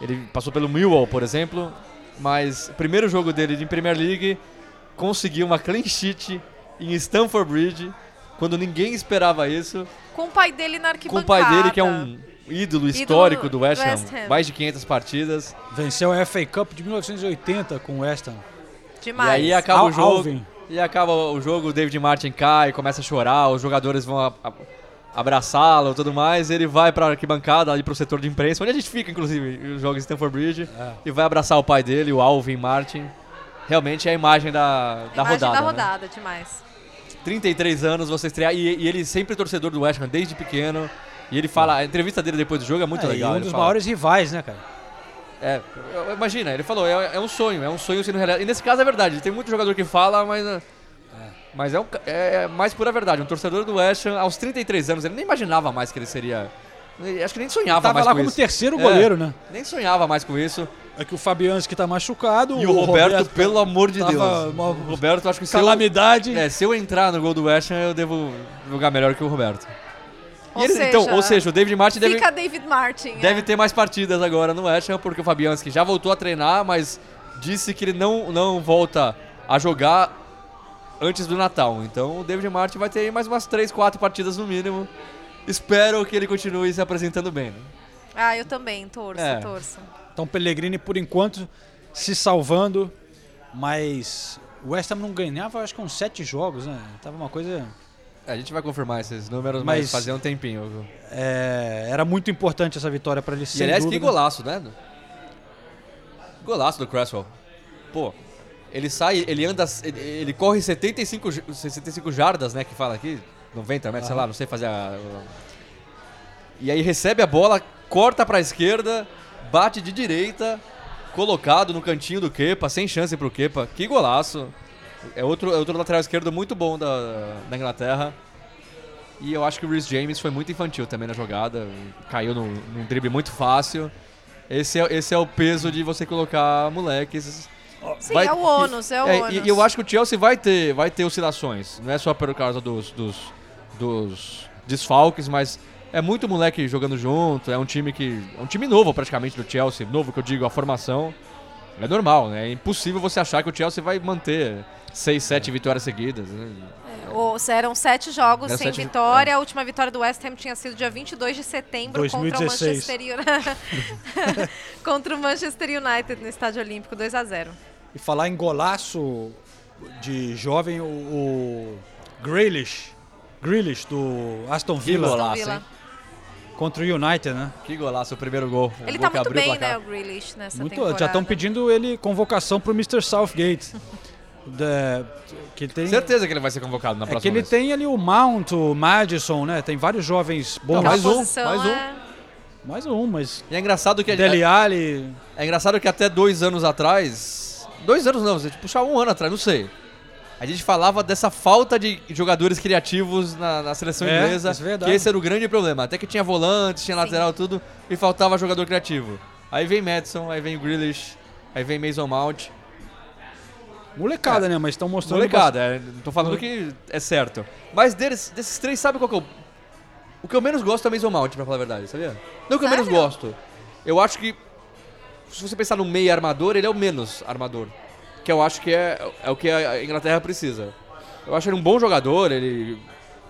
Ele passou pelo Millwall, por exemplo. Mas o primeiro jogo dele em Premier League conseguiu uma clean sheet em Stamford Bridge, quando ninguém esperava isso. Com o pai dele na Com arquibancada. o pai dele, que é um ídolo histórico do West Ham, West Ham. mais de 500 partidas. Venceu a FA Cup de 1980 com o West Ham. Demais. E aí acaba Al- o jogo. Alvin. E acaba o jogo, o David Martin cai, começa a chorar, os jogadores vão a- a- abraçá-lo e tudo mais. Ele vai pra arquibancada, ali pro setor de imprensa, onde a gente fica, inclusive, os jogos em Stanford Bridge, É. e vai abraçar o pai dele, o Alvin Martin. Realmente é a imagem da, da Imagem rodada. da né? rodada, demais. 33 anos, você estrear. E, e ele sempre torcedor do West Ham desde pequeno. E ele fala, a entrevista dele depois do jogo é muito É, e legal. um ele dos fala- maiores rivais, né, cara? É, imagina, ele falou, é, é um sonho, é um sonho sendo realizado. E nesse caso é verdade, tem muito jogador que fala, mas. é, Mas é, um ca- é mais pura verdade. Um torcedor do West Ham, aos 33 anos, ele nem imaginava mais que ele seria. Acho que nem sonhava Tava mais lá com como isso. terceiro É, goleiro, né? Nem sonhava mais com isso. É que o Fabianski tá machucado. E o Roberto, pelo amor de tava Deus. uma O Roberto, acho que se eu, calamidade. é, se eu entrar no gol do West Ham, eu devo jogar melhor que o Roberto. Ou ele- seja, então, ou seja, o David Martin deve, Fica David Martin. Deve é. ter mais partidas agora no West Ham, porque o Fabianski já voltou a treinar, mas disse que ele não, não volta a jogar antes do Natal. Então o David Martin vai ter aí mais umas 3, 4 partidas no mínimo. Espero que ele continue se apresentando bem. Né? Ah, eu também, torço, É. torço. Então Pellegrini, por enquanto, se salvando. Mas o West Ham não ganhava, acho que uns sete jogos, né? Tava uma coisa... A gente vai confirmar esses números, mas, Mas- fazia um tempinho. é, era muito importante essa vitória para ele, E aliás, que dúvida. golaço, né? Golaço do Cresswell. Pô, ele sai, ele anda, ele, ele corre 75, j- 65 jardas, né, que fala aqui, 90 metros, sei lá, não sei fazer a... E aí recebe a bola, corta pra esquerda, bate de direita, colocado no cantinho do Kepa, sem chance pro Kepa. Que golaço. É outro, é outro lateral esquerdo muito bom da, da Inglaterra. E eu acho que o Rhys James foi muito infantil também na jogada. Caiu num, num drible muito fácil. Esse é, esse é o peso de você colocar moleques. Sim, Vai- é o ônus, é o É, ônus. e, eu acho que o Chelsea vai ter, vai ter oscilações. Não é só por causa dos, dos, dos desfalques, mas é muito moleque jogando junto. É um time que. É um time novo praticamente do Chelsea. Novo que eu digo, a formação. É normal, né? É impossível você achar que o Chelsea vai manter 6, 7 vitórias seguidas. né? O- eram sete jogos Eram sem sete- vitória. A última vitória do West Ham tinha sido dia 22 de setembro contra o 2016. Manchester United. [laughs] contra o Manchester United no Estádio Olímpico, 2 a 0 E falar em golaço de jovem, o, o Grealish, Grealish do Aston Villa golaço, Villa. Contra o United, né? Que golaço, o primeiro gol. O Ele gol tá que muito abriu o bem, né, o Grealish, nessa Muito, temporada. já estão pedindo ele convocação pro Mr. Southgate. [laughs] Da- que tem, Certeza que ele vai ser convocado na é que próxima ele vez. tem ali o Mount, o Madison, né? Tem vários jovens bons. Aquela mais um, posição mais um. é- Mais um, mas E é engraçado que... Dele Alli, É engraçado que até dois anos atrás. Dois anos não, você puxar um ano atrás, não sei. A gente falava dessa falta de jogadores criativos na, na seleção É, inglesa. isso é verdade. que esse era o grande problema. Até que tinha volante, tinha Sim. lateral, tudo, e faltava jogador criativo. Aí vem Madison, aí vem Grealish, aí vem Mason Mount. molecada, né? Mas estão mostrando Molecada, é, não tô falando que é certo. Mas deles, desses três, sabe qual que é o. O que eu menos gosto é o Mason Mount, pra falar a verdade, sabia? Não o que eu menos gosto. Eu acho que. Se você pensar no meio armador, ele é o menos armador. Que eu acho que é, é o que a Inglaterra precisa. Eu acho ele um bom jogador, ele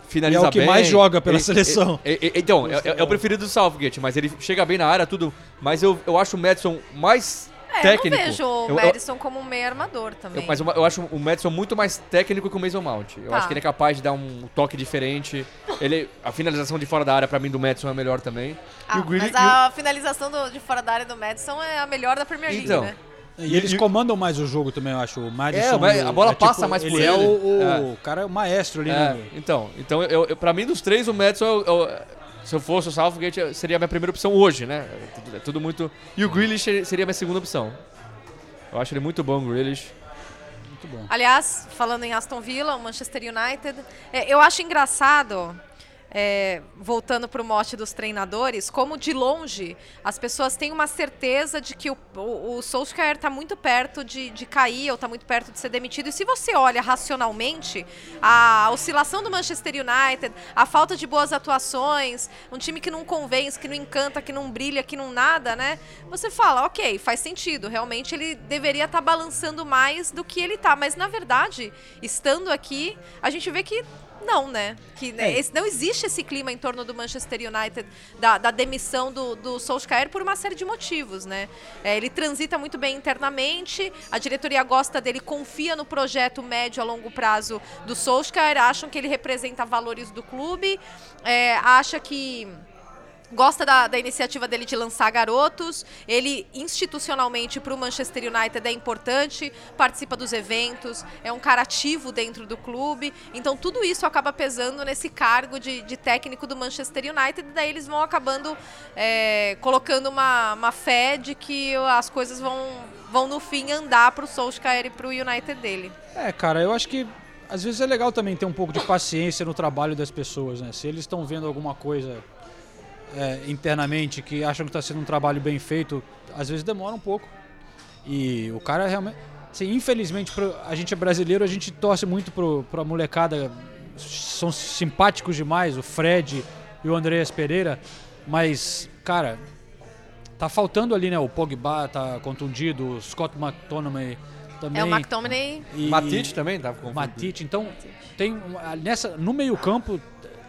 finaliza E é o que bem. mais joga pela Ele- seleção. ele- ele- então, é, é- é o preferido do Southgate, mas ele chega bem na área, tudo. Mas eu, eu acho o Madison mais É, técnico. eu não vejo o Eu- eu- Madison como um meio armador também. eu- mas eu, eu acho o Madison muito mais técnico que o Mason Mount. Eu Tá. acho que ele é capaz de dar um toque diferente. Ele, a finalização de fora da área, pra mim, do Madison é melhor também. Ah, e o mas a finalização do- de fora da área do Madison é a melhor da Premier League, Então, né? E eles comandam mais o jogo também, eu acho. O Madison, É, a bola tipo, passa mais por ele. é ele. o, o É. cara é o maestro ali, É, né? então, então eu, eu, pra mim, dos três, o Madison, eu- eu- se eu fosse o Southgate, seria a minha primeira opção hoje, né? É tudo, é tudo muito... E o Grealish seria a minha segunda opção. Eu acho ele muito bom, o Grealish. Muito bom. Aliás, falando em Aston Villa, o Manchester United, é, eu acho engraçado, é, voltando para o mote dos treinadores, como de longe as pessoas têm uma certeza de que o, o, o Solskjaer está muito perto de, de cair ou está muito perto de ser demitido. E se você olha racionalmente, a oscilação do Manchester United, a falta de boas atuações, um time que não convence, que não encanta, que não brilha, que não nada, né? Você fala, ok, faz sentido. Realmente ele deveria estar balançando mais do que ele tá. Mas na verdade, estando aqui, a gente vê que não, né? Que né, É. esse- não existe esse clima em torno do Manchester United, da, da demissão do, do Solskjaer por uma série de motivos, né? É, ele transita muito bem internamente, a diretoria gosta dele, confia no projeto médio a longo prazo do Solskjaer, acham que ele representa valores do clube, é, acha que gosta da, da iniciativa dele de lançar garotos. Ele, institucionalmente, para o Manchester United é importante, participa dos eventos, é um cara ativo dentro do clube. Então, tudo isso acaba pesando nesse cargo de, de técnico do Manchester United. Daí eles vão acabando é, colocando uma, uma fé de que as coisas vão, vão no fim, andar para o Solskjaer e para o United dele. É, cara, eu acho que às vezes é legal também ter um pouco de paciência no trabalho das pessoas, né? Se eles estão vendo alguma coisa é, internamente que acham que está sendo um trabalho bem feito, às vezes demora um pouco. E o cara realmente. Assim, infelizmente, pro- a gente é brasileiro, a gente torce muito pro, pra molecada. São simpáticos demais, o Fred e o Andreas Pereira. Mas, cara, tá faltando ali, né? O Pogba tá contundido, o Scott McTominay também. É o McTominay. E- Matite também tava com Matite, então tem uma- nessa no meio campo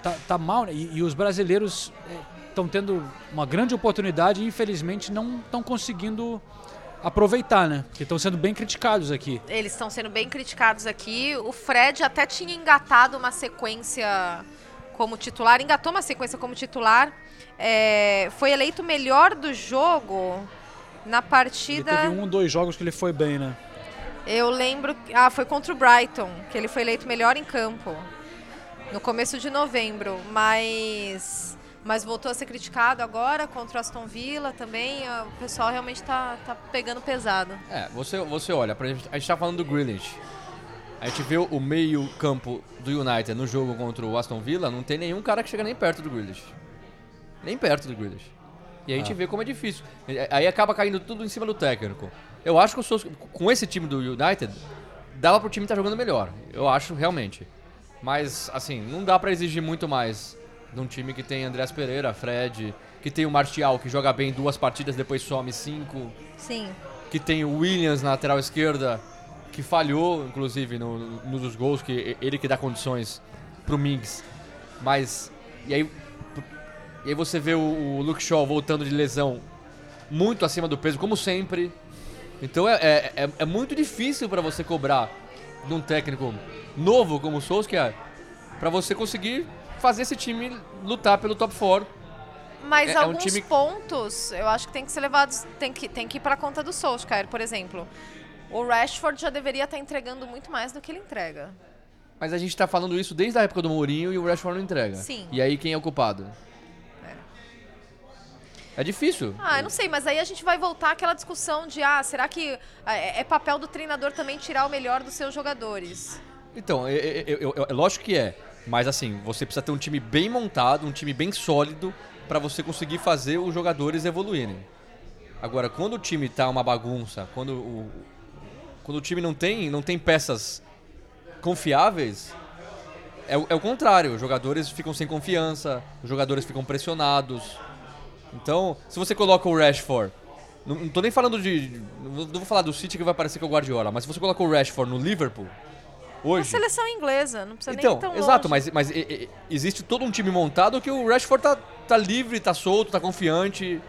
tá, tá mal né? e, e os brasileiros estão tendo uma grande oportunidade e infelizmente não estão conseguindo aproveitar, né? Porque estão sendo bem criticados aqui. Eles estão sendo bem criticados aqui. O Fred até tinha engatado uma sequência como titular, engatou uma sequência como titular. É, foi eleito melhor do jogo na Ele partida. teve um, dois jogos que ele foi bem, né? Eu lembro. Ah, foi contra o Brighton, que ele foi eleito melhor em campo. No começo de novembro. Mas. Mas voltou a ser criticado agora contra o Aston Villa também. ah, O pessoal realmente tá, tá pegando pesado. É, você, você olha, a gente tá falando do Grealish. A gente vê o meio campo do United no jogo contra o Aston Villa, não tem nenhum cara que chega nem perto do Grealish. Nem perto do Grealish. E a gente vê como é difícil. Aí acaba caindo tudo em cima do técnico. Eu acho que Sos- com esse time do United, dava pro time estar jogando melhor. Eu acho, realmente. Mas, assim, não dá pra exigir muito mais de um time que tem Andrés Pereira, Fred, que tem o Martial, que joga bem duas partidas, depois some cinco Sim. que tem o Williams na lateral esquerda, que falhou, inclusive, no, no dos gols, que ele que dá condições pro Mings. Mas, e aí, e aí você vê o, o Luke Shaw voltando de lesão muito acima do peso, como sempre. Então é, é, é- é muito difícil para você cobrar de um técnico novo como o Solskjaer, para você conseguir fazer esse time lutar pelo top 4. Mas É- é um alguns time- pontos eu acho que tem que ser levados, tem que, tem que ir para conta do Solskjaer, por exemplo. O Rashford já deveria estar entregando muito mais do que ele entrega. Mas a gente tá falando isso desde a época do Mourinho e o Rashford não entrega. Sim. E aí quem é o culpado? É difícil. Ah, eu não sei, mas aí a gente vai voltar àquela discussão de, ah, será que ah, é, é papel do treinador também tirar o melhor dos seus jogadores? Então, é, é- é- é- é lógico que é. Mas assim, você precisa ter um time bem montado, um time bem sólido, pra você conseguir fazer os jogadores evoluírem. Agora, quando o time tá uma bagunça, quando o, quando o time não tem, não tem peças confiáveis, é, é o contrário. Os jogadores ficam sem confiança, os jogadores ficam pressionados. Então, se você coloca o Rashford, não, não tô nem falando de. Não vou- não vou falar do City que vai parecer que é o Guardiola, mas se você coloca o Rashford no Liverpool, A hoje. seleção inglesa, não precisa Então, nem tão exato, longe. mas, mas e- e- existe todo um time montado que o Rashford tá, tá livre, tá solto, tá confiante.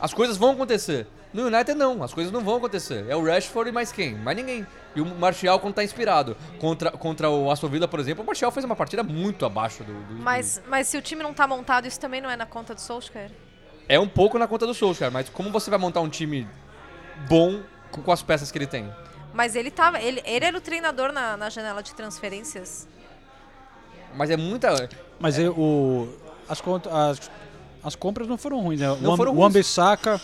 As coisas vão acontecer. No United não, as coisas não vão acontecer. É o Rashford e mais quem? Mais ninguém. E o Martial quando tá inspirado. Contra, contra o Aston Villa, por exemplo, o Martial fez uma partida muito abaixo do... do- Mas, mas se o time não tá montado, isso também não é na conta do Solskjaer? É um pouco na conta do Solskjaer, mas como você vai montar um time bom com, com as peças que ele tem? Mas ele tava. Ele, ele era o treinador na, na janela de transferências. Mas é muita... Mas aí o, as, as, as compras não foram ruins, né? Não o foram o ruins. Wan-Bissaka,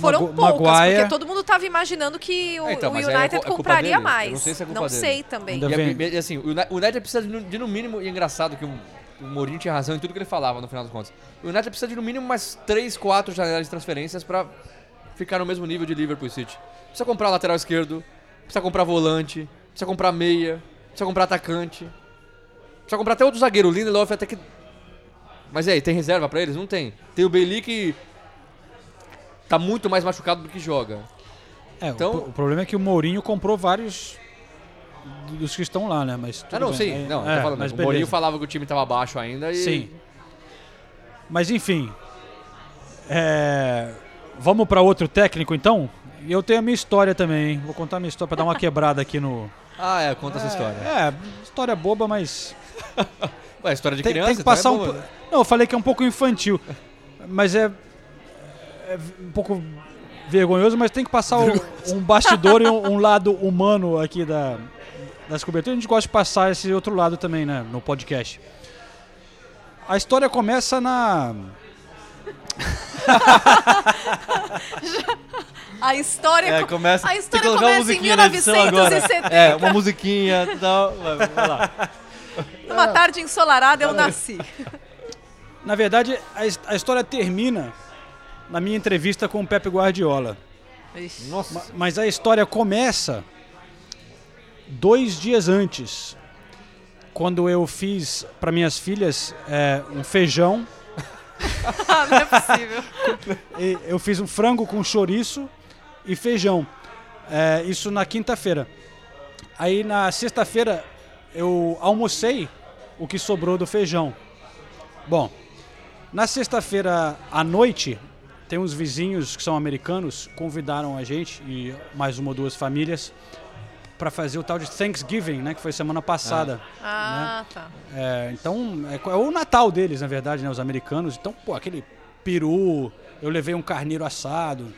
Foram Magu- poucas, Maguire, porque todo mundo tava imaginando que o, É, então, o é United é culpa compraria dele. Eu mais. não sei se é culpa dele. sei também. E, é- e, assim, o Uni- o United precisa de, no- de, no mínimo, e é engraçado que o, o Mourinho tinha razão em tudo que ele falava no final das contas. O United precisa de no mínimo mais 3, 4 janelas de transferências pra ficar no mesmo nível de Liverpool City. Precisa comprar lateral esquerdo, precisa comprar volante, precisa comprar meia, precisa comprar atacante. Precisa comprar até outro zagueiro, o Lindelof até que... Mas e aí, tem reserva pra eles? Não tem. Tem o Bailey que tá muito mais machucado do que joga. É, Então- o, o problema é que o Mourinho comprou vários dos que estão lá, né? Mas Ah, não, bem. sim. É, Não, é, falando. mas O Mourinho falava que o time tava baixo ainda e... Sim. Mas enfim. É, Vamos para outro técnico então? E eu tenho a minha história também. hein? Vou contar a minha história para dar uma quebrada aqui no. Ah, é, conta essa história. É, história boba, mas. [laughs] Ué, história de Tem, criança, tem que então é passar um. boa. Não, eu falei que é um pouco infantil. Mas é. é um pouco vergonhoso, mas tem que passar um, um bastidor e um, um lado humano aqui da, das coberturas. A gente gosta de passar esse outro lado também, né? No podcast. A história começa na. [laughs] [laughs] A história, É, co- começa. a tem que história começa em musiquinha na edição agora. 1970. É, uma musiquinha e tal. Vai, vai lá. [laughs] Numa tarde ensolarada eu nasci. [laughs] Na verdade, a, a história termina na minha entrevista com o Pepe Guardiola. Ixi. Mas a história começa dois dias antes, quando eu fiz para minhas filhas é, um feijão. [laughs] Ah, não é possível. E eu fiz um frango com chouriço e feijão. É, isso na quinta-feira. Aí na sexta-feira eu almocei o que sobrou do feijão. Bom, na sexta-feira à noite, tem uns vizinhos que são americanos, convidaram a gente e mais uma ou duas famílias para fazer o tal de Thanksgiving, né, que foi semana passada. Ah, tá. É, então, é, é o Natal deles, na verdade, né? Os americanos. Então, pô, aquele peru, eu levei um carneiro assado.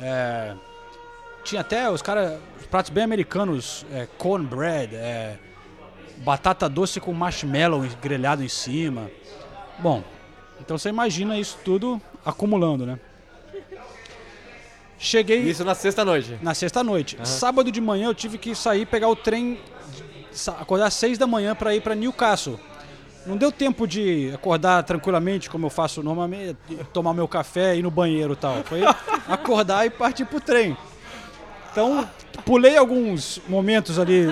É, tinha até os caras, os pratos bem americanos, é, cornbread, é, batata doce com marshmallow grelhado em cima. Bom, então você imagina isso tudo acumulando, né? Cheguei Isso na sexta-noite. na sexta-noite. Sábado de manhã eu tive que sair pegar o trem, acordar às seis da manhã para ir para Newcastle. Não deu tempo de acordar tranquilamente, como eu faço normalmente, tomar meu café, ir no banheiro e tal. Foi acordar e partir pro trem. Então, pulei alguns momentos ali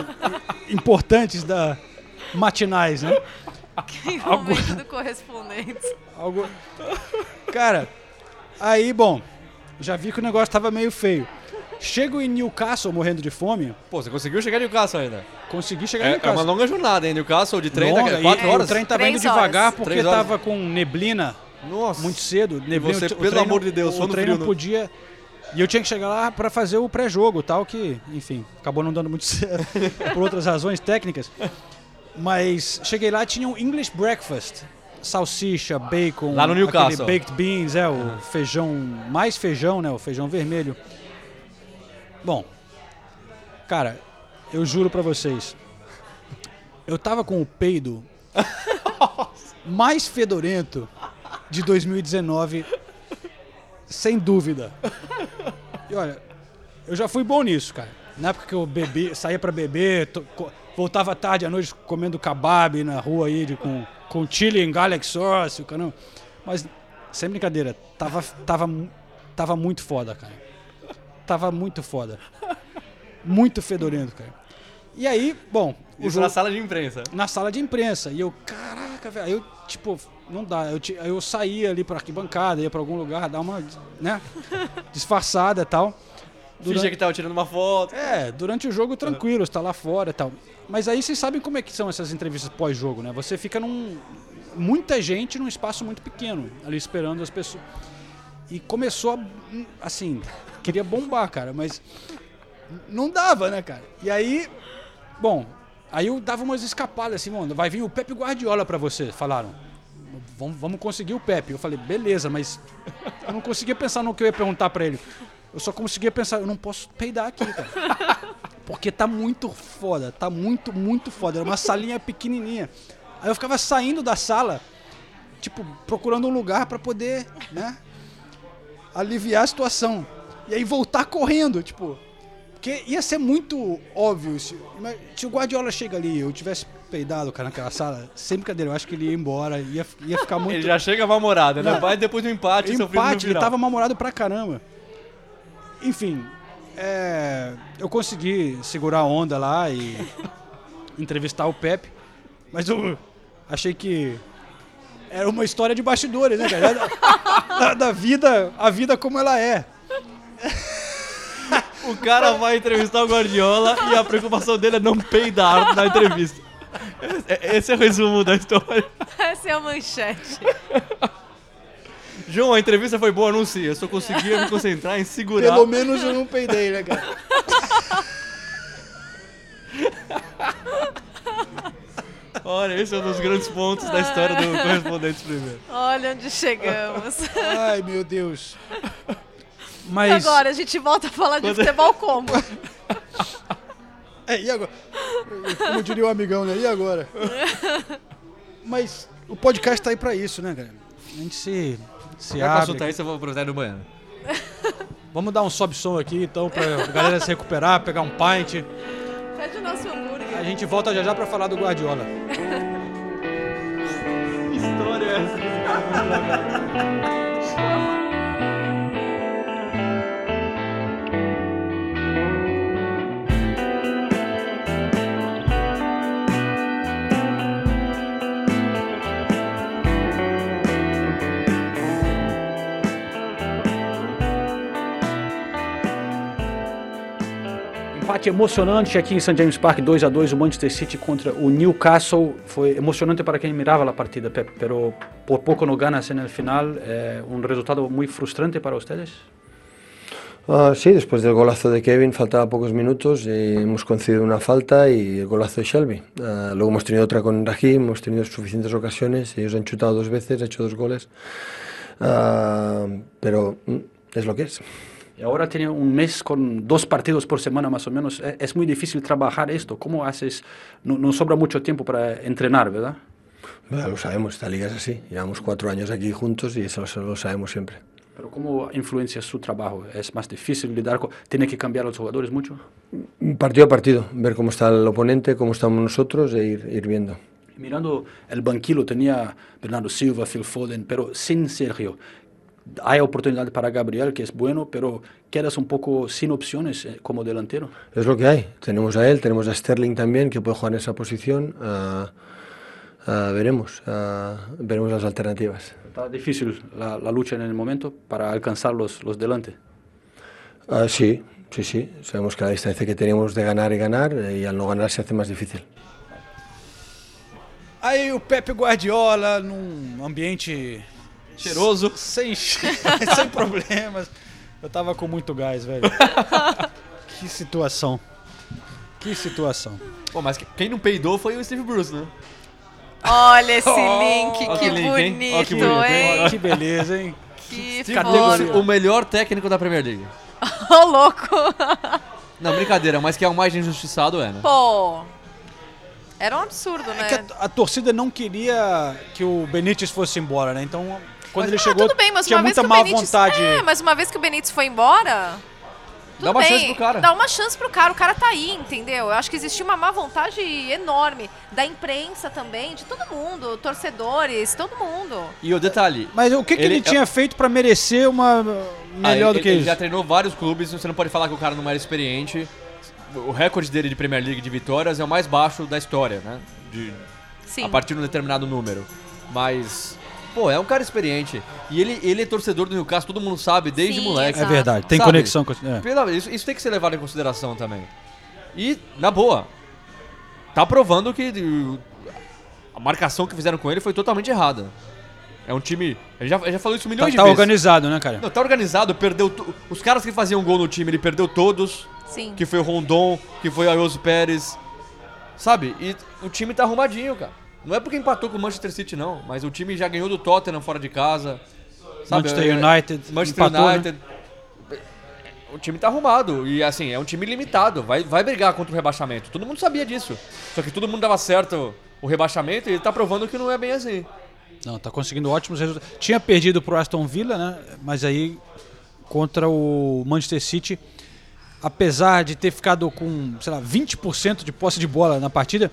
importantes da matinais, né? Que momento do correspondente. Algo... Cara, aí, bom, já vi que o negócio tava meio feio. Chego em Newcastle morrendo de fome, Pô, você conseguiu chegar em Newcastle ainda. consegui chegar em É, é Newcastle. uma longa jornada, hein? Newcastle de trem, Longa, daqui a quatro e horas. O trem tava indo devagar porque Três horas. tava com neblina Nossa. muito cedo. Neblina, você, o, pelo trem amor de Deus, o só no trem frio, não podia. E eu tinha que chegar lá para fazer o pré-jogo, tal que, enfim, acabou não dando muito [laughs] certo por outras razões técnicas. Mas cheguei lá tinha um English breakfast, salsicha, bacon, Lá no Newcastle. aquele baked beans, é o feijão, mais feijão, né, o feijão vermelho. Bom, cara, eu juro pra vocês, eu tava com o peido [laughs] mais fedorento de 2019, sem dúvida. E olha, eu já fui bom nisso, cara. Na época que eu bebi, saía pra beber, to- voltava tarde à noite comendo kebab na rua aí de- com, com chili em garlic sauce, o caramba. Mas, sem brincadeira, tava, tava, tava muito foda, cara. Tava muito foda. Muito fedorento, cara. E aí, bom, Isso jogo na sala de imprensa. na sala de imprensa. E eu, caraca, velho. Aí eu, tipo, não dá. Eu, eu saía ali pra arquibancada, ia pra algum lugar, dar uma, né, disfarçada e tal. Fingia que tava tirando uma foto. É, durante o jogo tranquilo, está lá fora e tal. Mas aí vocês sabem como é que são essas entrevistas pós-jogo, né? Você fica num. Muita gente num espaço muito pequeno, ali esperando as pessoas. E começou, a, assim, queria bombar, cara, mas não dava, né, cara? E aí, bom, aí eu dava umas escapadas assim, mano, vai vir o Pepe Guardiola pra você, falaram. Vamos, vamos conseguir o Pepe. Eu falei, beleza, mas eu não conseguia pensar no que eu ia perguntar pra ele. Eu só conseguia pensar, eu não posso peidar aqui, cara. Porque tá muito foda, tá muito, muito foda. Era uma salinha pequenininha. Aí eu ficava saindo da sala, tipo, procurando um lugar pra poder, né, aliviar a situação. E aí voltar correndo, tipo, porque ia ser muito óbvio se, se o Guardiola chega ali e eu tivesse peidado, cara, naquela sala, sem brincadeira, eu acho que ele ia embora, ia, ia ficar [laughs] muito... Ele já chega mal-humorado, né? Vai depois do empate, empate, ele tava mal-humorado pra caramba. Enfim, é, eu consegui segurar a onda lá e [laughs] entrevistar o Pepe, mas eu achei que era uma história de bastidores, né, cara? [laughs] Da, da- da vida, a vida como ela é. O cara vai entrevistar o Guardiola e a preocupação dele é não peidar na entrevista. Esse- Esse é o resumo da história. Essa é a manchete. João, a entrevista foi boa, não sei. Eu só conseguia me concentrar em segurar. Pelo menos eu não peidei, né, cara? Olha, esse é um dos grandes pontos da história do Correspondentes Primeiro. Olha onde chegamos. Ai, meu Deus. Mas... Agora a gente volta a falar de futebol como? [laughs] É, e agora? Como diria o amigão, né? E agora? Mas o podcast tá aí pra isso, né, cara? A gente se, se Vai abre. consultar isso, eu vou aproveitar no banheiro. [laughs] Vamos dar um sobe-som aqui, então, pra galera se recuperar, pegar um pint. Pede o nosso hambúrguer. A gente volta já já pra falar do Guardiola. [laughs] Que história é essa? Empate emocionante aqui em St. James Park, 2 a 2 o Manchester City contra o Newcastle. Foi emocionante para quem mirava a partida, Pepe, pero por pouco no ganas en el final. Eh, un resultado muy frustrante para ustedes. Ah, sí, después del golazo de Kevin faltaba pocos minutos, y hemos concedido una falta y el golazo de Shelby. Ah, luego hemos tenido otra con Raheem, hemos tenido suficientes ocasiones, ellos han chutado dos veces, ha hecho dos goles, Ah, pero mm, es que es. Y ahora tiene un mes con dos partidos por semana más o menos. Eh, Es muy difícil trabajar esto. ¿Cómo haces? No, no sobra mucho tiempo para entrenar, ¿verdad? Ya lo sabemos, esta liga es así, llevamos cuatro años aquí juntos y eso, eso lo sabemos siempre. Pero ¿cómo influencia su trabajo? ¿Es más difícil lidiar con... ¿Tiene que cambiar los jugadores mucho? Partido a partido, ver cómo está el oponente, cómo estamos nosotros e ir, ir viendo. Mirando el banquillo tenía Bernardo Silva, Phil Foden, pero sin Sergio. Hay oportunidad para Gabriel, que es bueno, pero quedas un poco sin opciones eh, como delantero. Es lo que hay. Tenemos a él, tenemos a Sterling también, que puede jugar en esa posición. ah, ah, veremos, ah, veremos las alternativas. Está difícil la, la lucha en el momento para alcanzar los, los delante. Sí, sí, sí. Sabemos que la distancia que tenemos de ganar y ganar, eh, y al no ganar se hace más difícil. Aí o Pepe Guardiola num ambiente Cheiroso. sem, [laughs] sem problemas. Eu tava com muito gás, velho. que situação. Que situação. Pô, mas quem não peidou foi o Steve Bruce, né? Olha esse [laughs] Oh, link, ó que, que link, bonito, que bonito, hein? Que beleza, hein? Que Steve Categoria. Bruce, o melhor técnico da Premier League. [laughs] Ô, louco. Não, brincadeira, mas que é o mais injustiçado é, né? Pô. Era um absurdo, É né? que a, a torcida não queria que o Benítez fosse embora, né? Então, quando ele Ah, chegou, tudo bem, mas tinha uma vez muita que o má Benítez... vontade. É, mas uma vez que o Benítez foi embora... tudo Dá uma bem, chance pro cara. Dá uma chance pro cara, o cara tá aí, entendeu? Eu acho que existia uma má vontade enorme da imprensa também, de todo mundo, torcedores, todo mundo. E o detalhe. Mas o que, que ele, Ele- tinha feito pra merecer uma ah, melhor ele, do que ele isso? já treinou vários clubes, você não pode falar que o cara não era experiente. O recorde dele de Premier League de vitórias é o mais baixo da história, né? De, Sim. a partir de um determinado número. Mas, pô, é um cara experiente. E ele, ele é torcedor do Newcastle, todo mundo sabe, desde Sim, moleque. É verdade, tem Sabe? conexão com é. Pela- Isso, isso tem que ser levado em consideração também. E, na boa, tá provando que uh, a marcação que fizeram com ele foi totalmente errada. É um time. Ele já, ele já falou isso Tá, milhões tá de vezes. organizado, né, cara? Não, tá organizado, perdeu. Os caras que faziam gol no time, ele perdeu todos. Sim. Que foi o Rondon, que foi o Ayoso Pérez. Sabe? E o time tá arrumadinho, cara. Não é porque empatou com o Manchester City, não. Mas o time já ganhou do Tottenham fora de casa. Sabe? Manchester É- United Manchester empatou, né? United. O time tá arrumado. E assim, é um time limitado. Vai, vai brigar contra o rebaixamento. Todo mundo sabia disso. Só que todo mundo dava certo o rebaixamento e ele tá provando que não é bem assim. Não, tá conseguindo ótimos resultados. Tinha perdido pro Aston Villa, né? Mas aí contra o Manchester City, apesar de ter ficado com, sei lá, 20% de posse de bola na partida,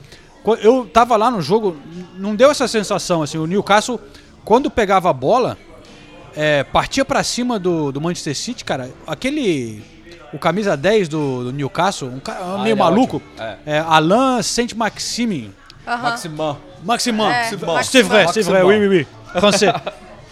eu tava lá no jogo, não deu essa sensação assim, o Newcastle quando pegava a bola, é, partia pra cima do, do Manchester City, cara, aquele o camisa 10 do, do Newcastle, um cara Ah, meio é maluco, ótimo. É. é, Alain Saint-Maximin. Aham. Maximin. Maximin. É, C'est Maximin. vrai, c'est vrai, oui, oui, oui. Français.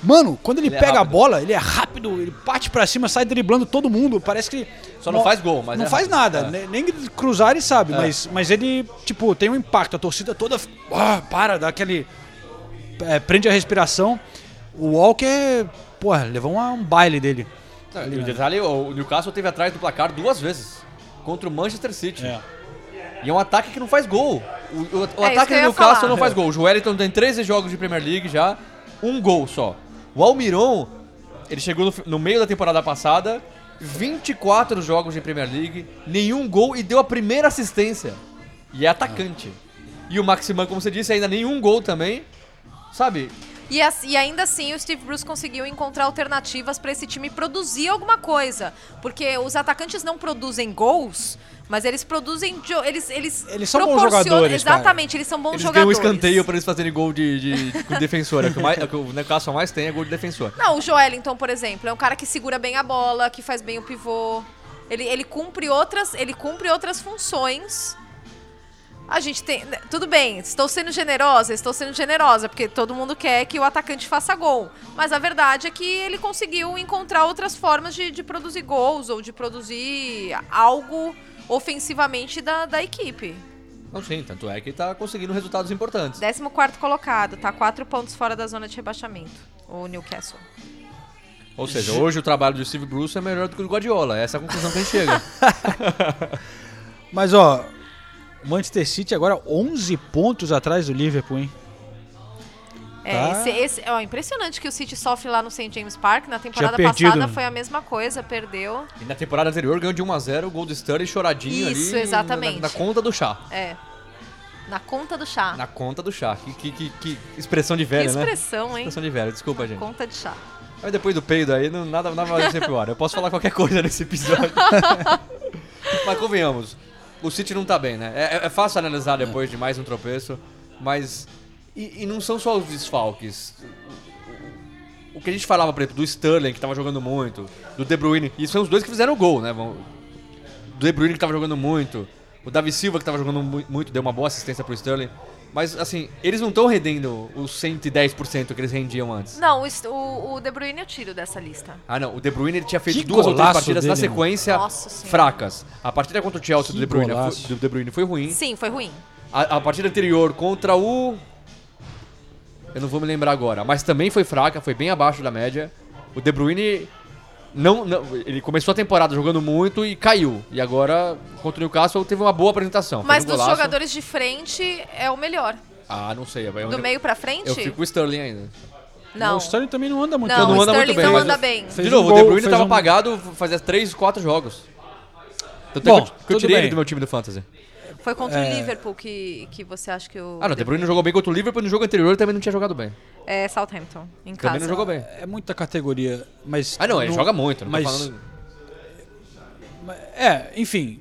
Mano, quando ele, Ele é pega a rápido. bola, ele é rápido, ele parte pra cima, sai driblando todo mundo. Parece que. Só não faz gol, mas Não é faz nada, É. ne- nem cruzar ele sabe, É. mas, mas ele, tipo, tem um impacto. A torcida toda. Ah, para, dá aquele. é, prende a respiração. O Walker, porra, levou uma- um baile dele. Não, Ali, e o né? detalhe, o Newcastle teve atrás do placar duas vezes. Contra o Manchester City. É. E é um ataque que não faz gol. O, o- o É ataque do Newcastle falar. não faz gol. O Wellington tem 13 jogos de Premier League já, um gol só. O Almiron, ele chegou no, no meio da temporada passada, 24 jogos de Premier League, nenhum gol e deu a primeira assistência. E é atacante. E o Maximan, como você disse, ainda nenhum gol também. Sabe? E, as- e ainda assim o Steve Bruce conseguiu encontrar alternativas para esse time produzir alguma coisa. Porque os atacantes não produzem gols, mas eles produzem. Eles, eles, Eles são bons proporcionam- jogadores, cara. Exatamente, eles são bons Eles ganham um jogadores. escanteio pra eles fazerem gol de, de, com defensor. É o que, o mais, é o que o Newcastle mais tem é gol de defensor. Não, o Joelinton, por exemplo, é um cara que segura bem a bola, que faz bem o pivô. Ele, ele cumpre outras, ele cumpre outras funções. A gente tem, né, tudo bem, estou sendo generosa, estou sendo generosa, porque todo mundo quer que o atacante faça gol. Mas a verdade é que ele conseguiu encontrar outras formas de, de produzir gols ou de produzir algo ofensivamente da, da equipe. Não, sim, tanto é que tá conseguindo resultados importantes. 14 colocado, tá quatro pontos fora da zona de rebaixamento, o Newcastle. Ou seja, hoje o trabalho do Steve Bruce é melhor do que o do Guardiola. Essa é a conclusão que a gente chega. [laughs] Mas ó, Manchester City agora 11 pontos atrás do Liverpool, hein? É, Tá. esse, esse- ó, impressionante que o City sofre lá no St. James Park. Na temporada passada né? foi a mesma coisa, perdeu. e na temporada anterior ganhou de 1x0 o gol do Sterling choradinho ali. Isso, exatamente. Na, na conta do chá. É. Na conta do chá. Na conta do chá. Que, que, que- que expressão de velho, né? expressão, hein? Expressão de velho, desculpa, gente. Conta de chá. Mas depois do peido aí, não, nada, nada vai ser pior. Eu posso falar qualquer coisa nesse episódio. [laughs] mas convenhamos, o City não tá bem, né? É, é fácil analisar depois de mais um tropeço, mas. E, e não são só os desfalques. O que a gente falava, por exemplo, do Sterling, que tava jogando muito, do De Bruyne, e são os dois que fizeram o gol, né? Do De Bruyne, que tava jogando muito, o Davi Silva, que tava jogando mu- muito, deu uma boa assistência pro Sterling. Mas, assim, eles não estão rendendo os 110% que eles rendiam antes. Não, o, o, De Bruyne eu tiro dessa lista. Ah, não. O De Bruyne ele tinha feito Que duas ou três partidas na dele, sequência Nossa Senhora. fracas. A partida contra o Chelsea do De, Bruyne foi, do De Bruyne foi ruim. Sim, foi ruim. A, a partida anterior contra o. Eu não vou me lembrar agora, mas também foi fraca, foi bem abaixo da média. O De Bruyne. Não, não, ele começou a temporada jogando muito e caiu. E agora, contra o Newcastle, teve uma boa apresentação. Mas um dos golaço. jogadores de frente é o melhor. Ah, não sei. Eu, Do meio pra frente? eu fico com o Sterling ainda. Não. O Sterling também não anda muito. Não, não o anda muito Sterling bem, não anda eu- bem. De novo, um o gol, De Bruyne fez tava um- apagado fazia 3, 4 jogos. Tanto Bom, é que eu, que eu tirei ele bem. do meu time do Fantasy. Foi contra É. o Liverpool que, que você acha que o. Ah, não, o De Bruyne jogou bem contra o Liverpool, no jogo anterior ele também não tinha jogado bem. É Southampton, em Também casa. não jogou bem. É muita categoria, mas... Ah, não, ele joga muito, não mas, falando... É, enfim,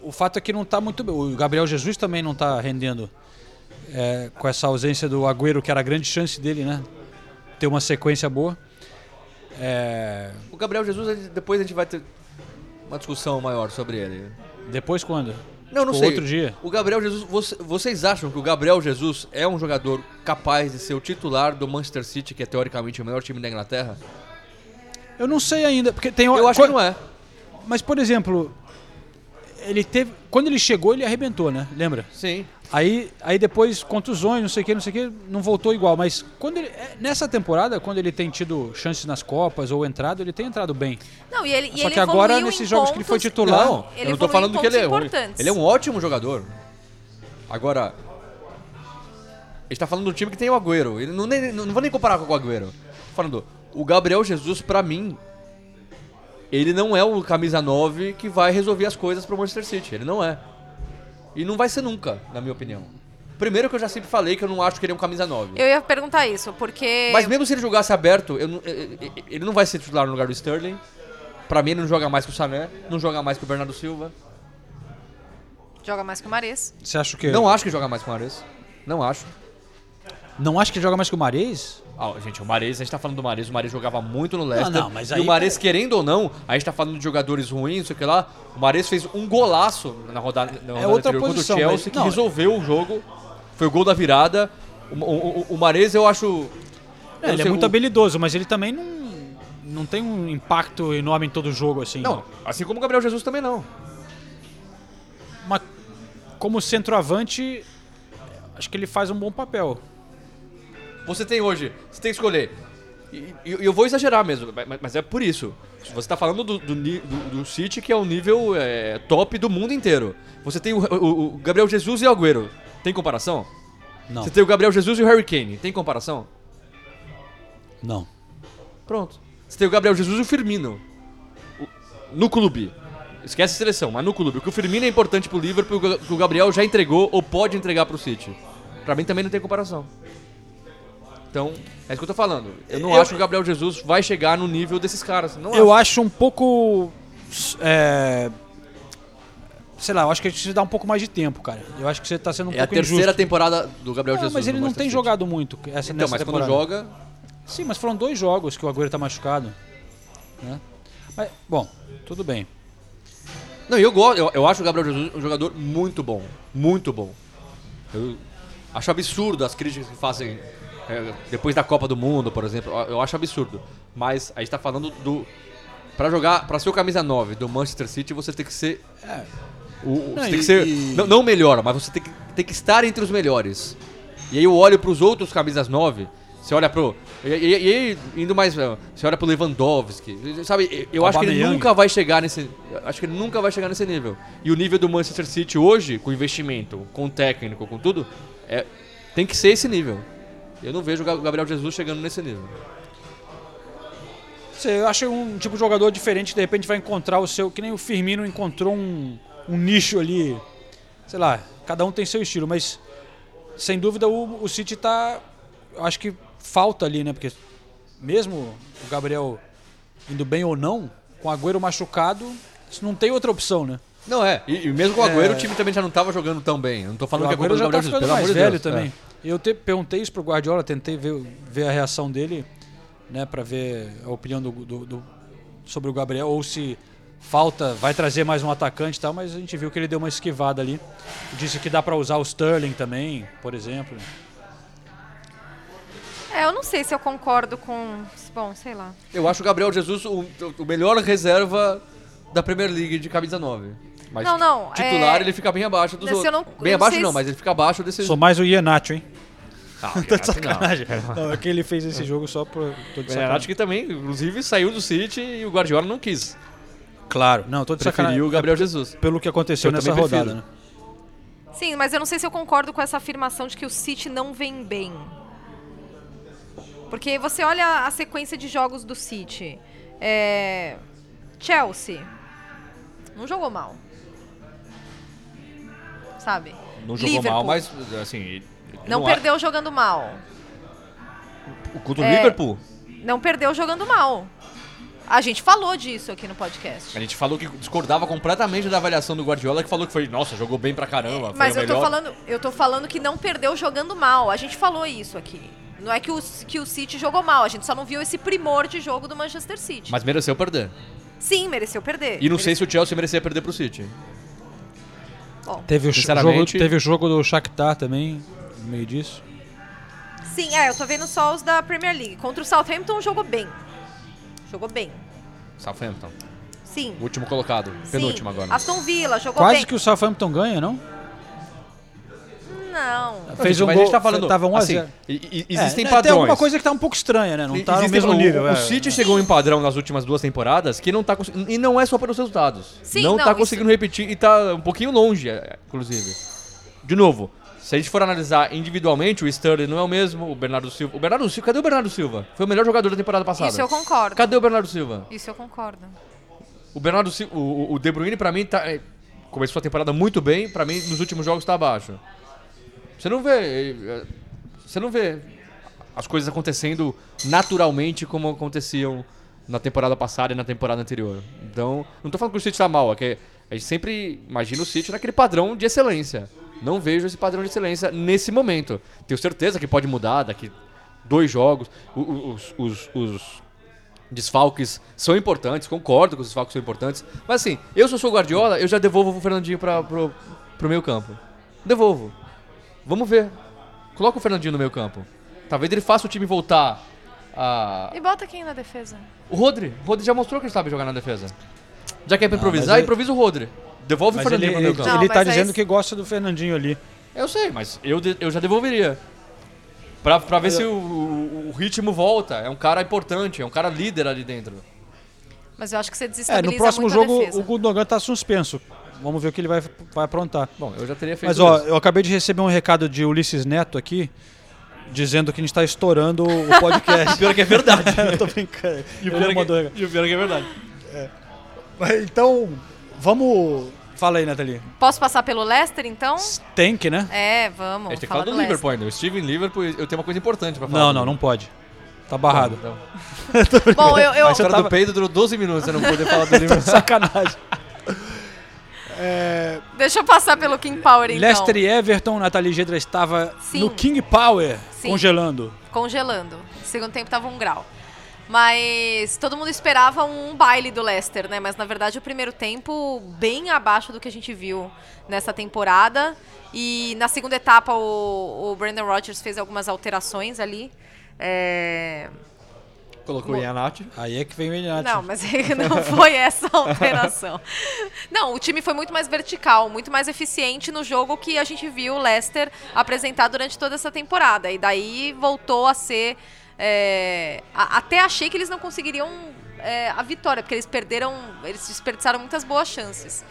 o fato é que não tá muito bem. O Gabriel Jesus também não tá rendendo é, com essa ausência do Agüero, que era a grande chance dele, né? Ter uma sequência boa. É, O Gabriel Jesus, depois a gente vai ter uma discussão maior sobre ele. depois quando? Não, não Tipo, sei. outro dia. O Gabriel Jesus, você- vocês acham que o Gabriel Jesus é um jogador capaz de ser o titular do Manchester City, que é teoricamente o melhor time da Inglaterra? Eu não sei ainda, porque tem... Eu acho que não é. Mas, por exemplo, ele teve... Quando ele chegou, ele arrebentou, né? Lembra? Sim. Aí, aí depois, contusões, não sei o que, não sei o que, não voltou igual. Mas quando ele, é, nessa temporada, quando ele tem tido chances nas Copas ou entrado, ele tem entrado bem. Não, e ele, e Só ele que agora, nesses jogos que ele foi pontos- titular. Não, Ele eu não tô falando que ele é pontos ruim. Ele é um ótimo jogador. Agora, a gente tá falando do time que tem o Agüero. Ele não, nem, não vou nem comparar com o Agüero. Tô falando, o Gabriel Jesus, pra mim, ele não é o camisa 9 que vai resolver as coisas pro Manchester City. Ele não é. E não vai ser nunca, na minha opinião. Primeiro que eu já sempre falei que eu não acho que ele é um camisa 9. Eu ia perguntar isso, porque. Mas mesmo se ele jogasse aberto, eu não- eh, eh, ele não vai ser titular no lugar do Sterling. Pra mim, ele não joga mais que o Sané, não joga mais que o Bernardo Silva. Joga mais que o Mares. Você acha que. Não acho que joga mais que o Mares. Não acho. Não acha que joga mais que o Mares? Ah, gente, o Mares, a gente tá falando do Mares, o Mares jogava muito no Leicester. não, mas E aí- o Mares, querendo ou não, a gente tá falando de jogadores ruins, não sei o que lá. O Mares fez um golaço na rodada, na É outra anterior posição, contra o mas- Chelsea, que não. resolveu o jogo. Foi o gol da virada. O, o, o- Mares, eu acho. É, eu ele é sei, muito o- habilidoso, mas ele também não, não tem um impacto enorme em todo o jogo, assim. Não, assim como o Gabriel Jesus também não. Mas como centroavante, acho que ele faz um bom papel. Você tem hoje, você tem que escolher. E eu vou exagerar mesmo, mas- mas é por isso. Você tá falando do, do, do- do City, que é o nível é, top do mundo inteiro. Você tem o, o- o Gabriel Jesus e o Agüero. Tem comparação? Não. Você tem o Gabriel Jesus e o Harry Kane. Tem comparação? Não. Pronto. Você tem o Gabriel Jesus e o Firmino. No clube. Esquece a seleção, mas no clube. O que o Firmino é importante pro Liverpool, o que o Gabriel já entregou ou pode entregar pro City. Pra mim também não tem comparação. Então, é isso que eu tô falando. Eu não Eu- acho que o Gabriel Jesus vai chegar no nível desses caras. Não Eu acho um pouco. é, sei lá, eu acho que a gente precisa dar um pouco mais de tempo, cara. Eu acho que você tá sendo um É a pouco terceira injusto. temporada do Gabriel Não, Jesus. mas ele não tem jogado muito essa Então, mas quando temporada. joga. Sim, mas foram dois jogos que o Agüero tá machucado. Né? Mas, bom, tudo bem. Não, eu gosto, eu, eu acho o Gabriel Jesus um jogador muito bom. Muito bom. Eu acho absurdo as críticas que fazem é, depois da Copa do Mundo, por exemplo. Eu- acho absurdo. Mas a gente tá falando do. Pra jogar, pra ser o camisa 9 do Manchester City, você tem que ser. O, o- Não, você tem e- que ser. e- Não, não o melhor, mas você tem que, tem que estar entre os melhores. E aí eu olho pros outros camisas 9. Você olha pro. E, e- e aí, indo mais. eh, Você olha pro Lewandowski. Sabe, eu acho que ele nunca vai chegar nesse. Acho que ele nunca vai chegar nesse nível. E o nível do Manchester City hoje, com investimento, com técnico, com tudo, é, tem que ser esse nível. Eu não vejo o Ga- o Gabriel Jesus chegando nesse nível. Você acha um tipo de jogador diferente, que de repente vai encontrar o seu. Que nem o Firmino encontrou um, um nicho ali. Sei lá, cada um tem seu estilo, mas sem dúvida o, o City tá. Eu acho que falta ali, né? Porque mesmo o Gabriel indo bem ou não, com o Agüero machucado, não tem outra opção, né? Não é. E, e mesmo com o Agüero, É. o time também já não tava jogando tão bem. Eu não tô falando o que é culpa do já Gabriel tá Jesus, pelo mais amor de velho Deus. também. É. Eu te, perguntei isso pro Guardiola, tentei ver, ver a reação dele, né, para ver a opinião do, do- do- sobre o Gabriel ou se falta, vai trazer mais um atacante e tal, mas a gente viu que ele deu uma esquivada ali. Disse que dá para usar o Sterling também, por exemplo. É, eu não sei se eu concordo com. Bom, sei lá. Eu acho o Gabriel Jesus o, o melhor reserva da Premier League de camisa 9. Mas Não, não, titular é- ele fica bem abaixo dos outros. não- bem não abaixo não, se- mas ele fica abaixo desses. Sou mais o Iheanacho, hein? Ah, [laughs] Tô de Iheanacho não. sacanagem. [laughs] Não, é que ele fez esse jogo só por. Tô de O Renato sacanagem. que também, inclusive, saiu do City e o Guardiola não quis. Claro, não, tô de Preferiu sacanagem. o Gabriel Jesus. Pelo que aconteceu Eu nessa rodada, né? Sim, mas eu não sei se eu concordo com essa afirmação de que o City não vem bem. Porque você olha a sequência de jogos do City. É... Chelsea. Não jogou mal. Sabe? Não jogou Liverpool. mal, mas assim. Não, há- perdeu jogando mal. Contra o É. Liverpool? Não perdeu jogando mal. A gente falou disso aqui no podcast. A gente falou que discordava completamente da avaliação do Guardiola, que falou que foi, nossa, jogou bem pra caramba. foi Mas o eu tô, falando, eu tô falando que não perdeu jogando mal. A gente falou isso aqui. Não é que o, que o City jogou mal, a gente só não viu esse primor de jogo do Manchester City. Mas mereceu perder. Sim, mereceu perder. E não sei se o Chelsea merecia perder pro City. Teve o, jogo, teve o jogo do Shakhtar também, no meio disso. Sim, é, eu tô vendo só os da Premier League. Contra o Southampton jogou bem. Jogou bem. Southampton. Sim. O último colocado. Sim. Penúltimo agora. Aston Villa jogou Quase bem. que o Southampton ganha, não? Não. Fez um mas gol, a gente tá falando, tava 1 a assim, 0. e- e- É, existem né, padrões. Tem alguma coisa que tá um pouco estranha, né? Não tá no mesmo o- nível. O, é. City chegou em padrão nas últimas duas temporadas que não tá E não é só pelos resultados. Sim, não, não, tá isso- conseguindo repetir e tá um pouquinho longe, é, inclusive. De novo, se a gente for analisar individualmente, o Sterling não é o mesmo, o Bernardo Silva. O Bernardo Silva, cadê o Bernardo Silva? Foi o melhor jogador da temporada passada. Isso eu concordo. Cadê o Bernardo Silva? Isso eu concordo. O Bernardo Silva, o, o De Bruyne pra mim tá é, começou a temporada muito bem, pra mim nos últimos jogos tá abaixo. Você não vê, é, você não vê as coisas acontecendo naturalmente como aconteciam na temporada passada e na temporada anterior. Então, não tô falando que o City tá mal, é que a gente sempre imagina o City naquele padrão de excelência. Não vejo esse padrão de excelência nesse momento. Tenho certeza que pode mudar daqui dois jogos. O- o- Os, os, os desfalques são importantes, concordo que os desfalques são importantes. Mas assim, eu se eu sou o Guardiola, eu já devolvo o Fernandinho pra, pro, pro meio campo. Devolvo. Vamos ver. Coloca o Fernandinho no meio campo. Talvez ele faça o time voltar a... E bota quem na defesa? O Rodri. O Rodri já mostrou que ele sabe jogar na defesa. Já que é pra Não, improvisar, mas ele- improvisa o Rodri. Devolve Mas o Fernandinho ele, pro meio ele, campo. Não, ele tá mas aí dizendo se- que gosta do Fernandinho ali. Eu sei, mas eu, de- eu já devolveria. Pra, pra ver se o, o- o ritmo volta. É um cara importante, é um cara líder ali dentro. Mas eu acho que você É, desestabiliza no próximo muito a jogo defesa. o Gundogan tá suspenso. Vamos ver o que ele vai, vai aprontar. Bom, eu já teria feito Mas ó, isso. eu acabei de receber um recado de Ulisses Neto aqui, dizendo que a gente tá estourando o podcast. Pior que é verdade. eu tô brincando. E o pior, mandou é que, e o pior é que é verdade. [laughs] Mas, Então, vamos... Fala aí, Nathalie. Posso passar pelo Leicester, então? Tem que, né? É, vamos. A gente tem que falar do do Liverpool ainda. O Steven Liverpool, eu tenho uma coisa importante pra falar. Não, não, não pode. Tá barrado. Então, Leicester. [laughs] Bom, eu, eu, a história tava- do peido durou 12 minutos, você não poder falar do [laughs] Liverpool. Sacanagem. Deixa eu passar pelo King Power, então. Leicester e Everton, Nathalie Gedra estava Sim. no King Power, Sim. congelando. Congelando. No segundo tempo tava um grau. Mas todo mundo esperava um baile do Leicester, né? Mas na verdade o primeiro tempo bem abaixo do que a gente viu nessa temporada. E na segunda etapa o, o Brandon Rodgers fez algumas alterações ali. É, Colocou o Ianati. Aí é que vem o Iñaki. Não, mas [laughs] não foi essa a alteração. Não, o time foi muito mais vertical, muito mais eficiente no jogo que a gente viu o Leicester apresentar durante toda essa temporada. E daí voltou a ser. é, a- até achei que eles não conseguiriam é, a vitória, porque eles perderam. Eles desperdiçaram muitas boas chances.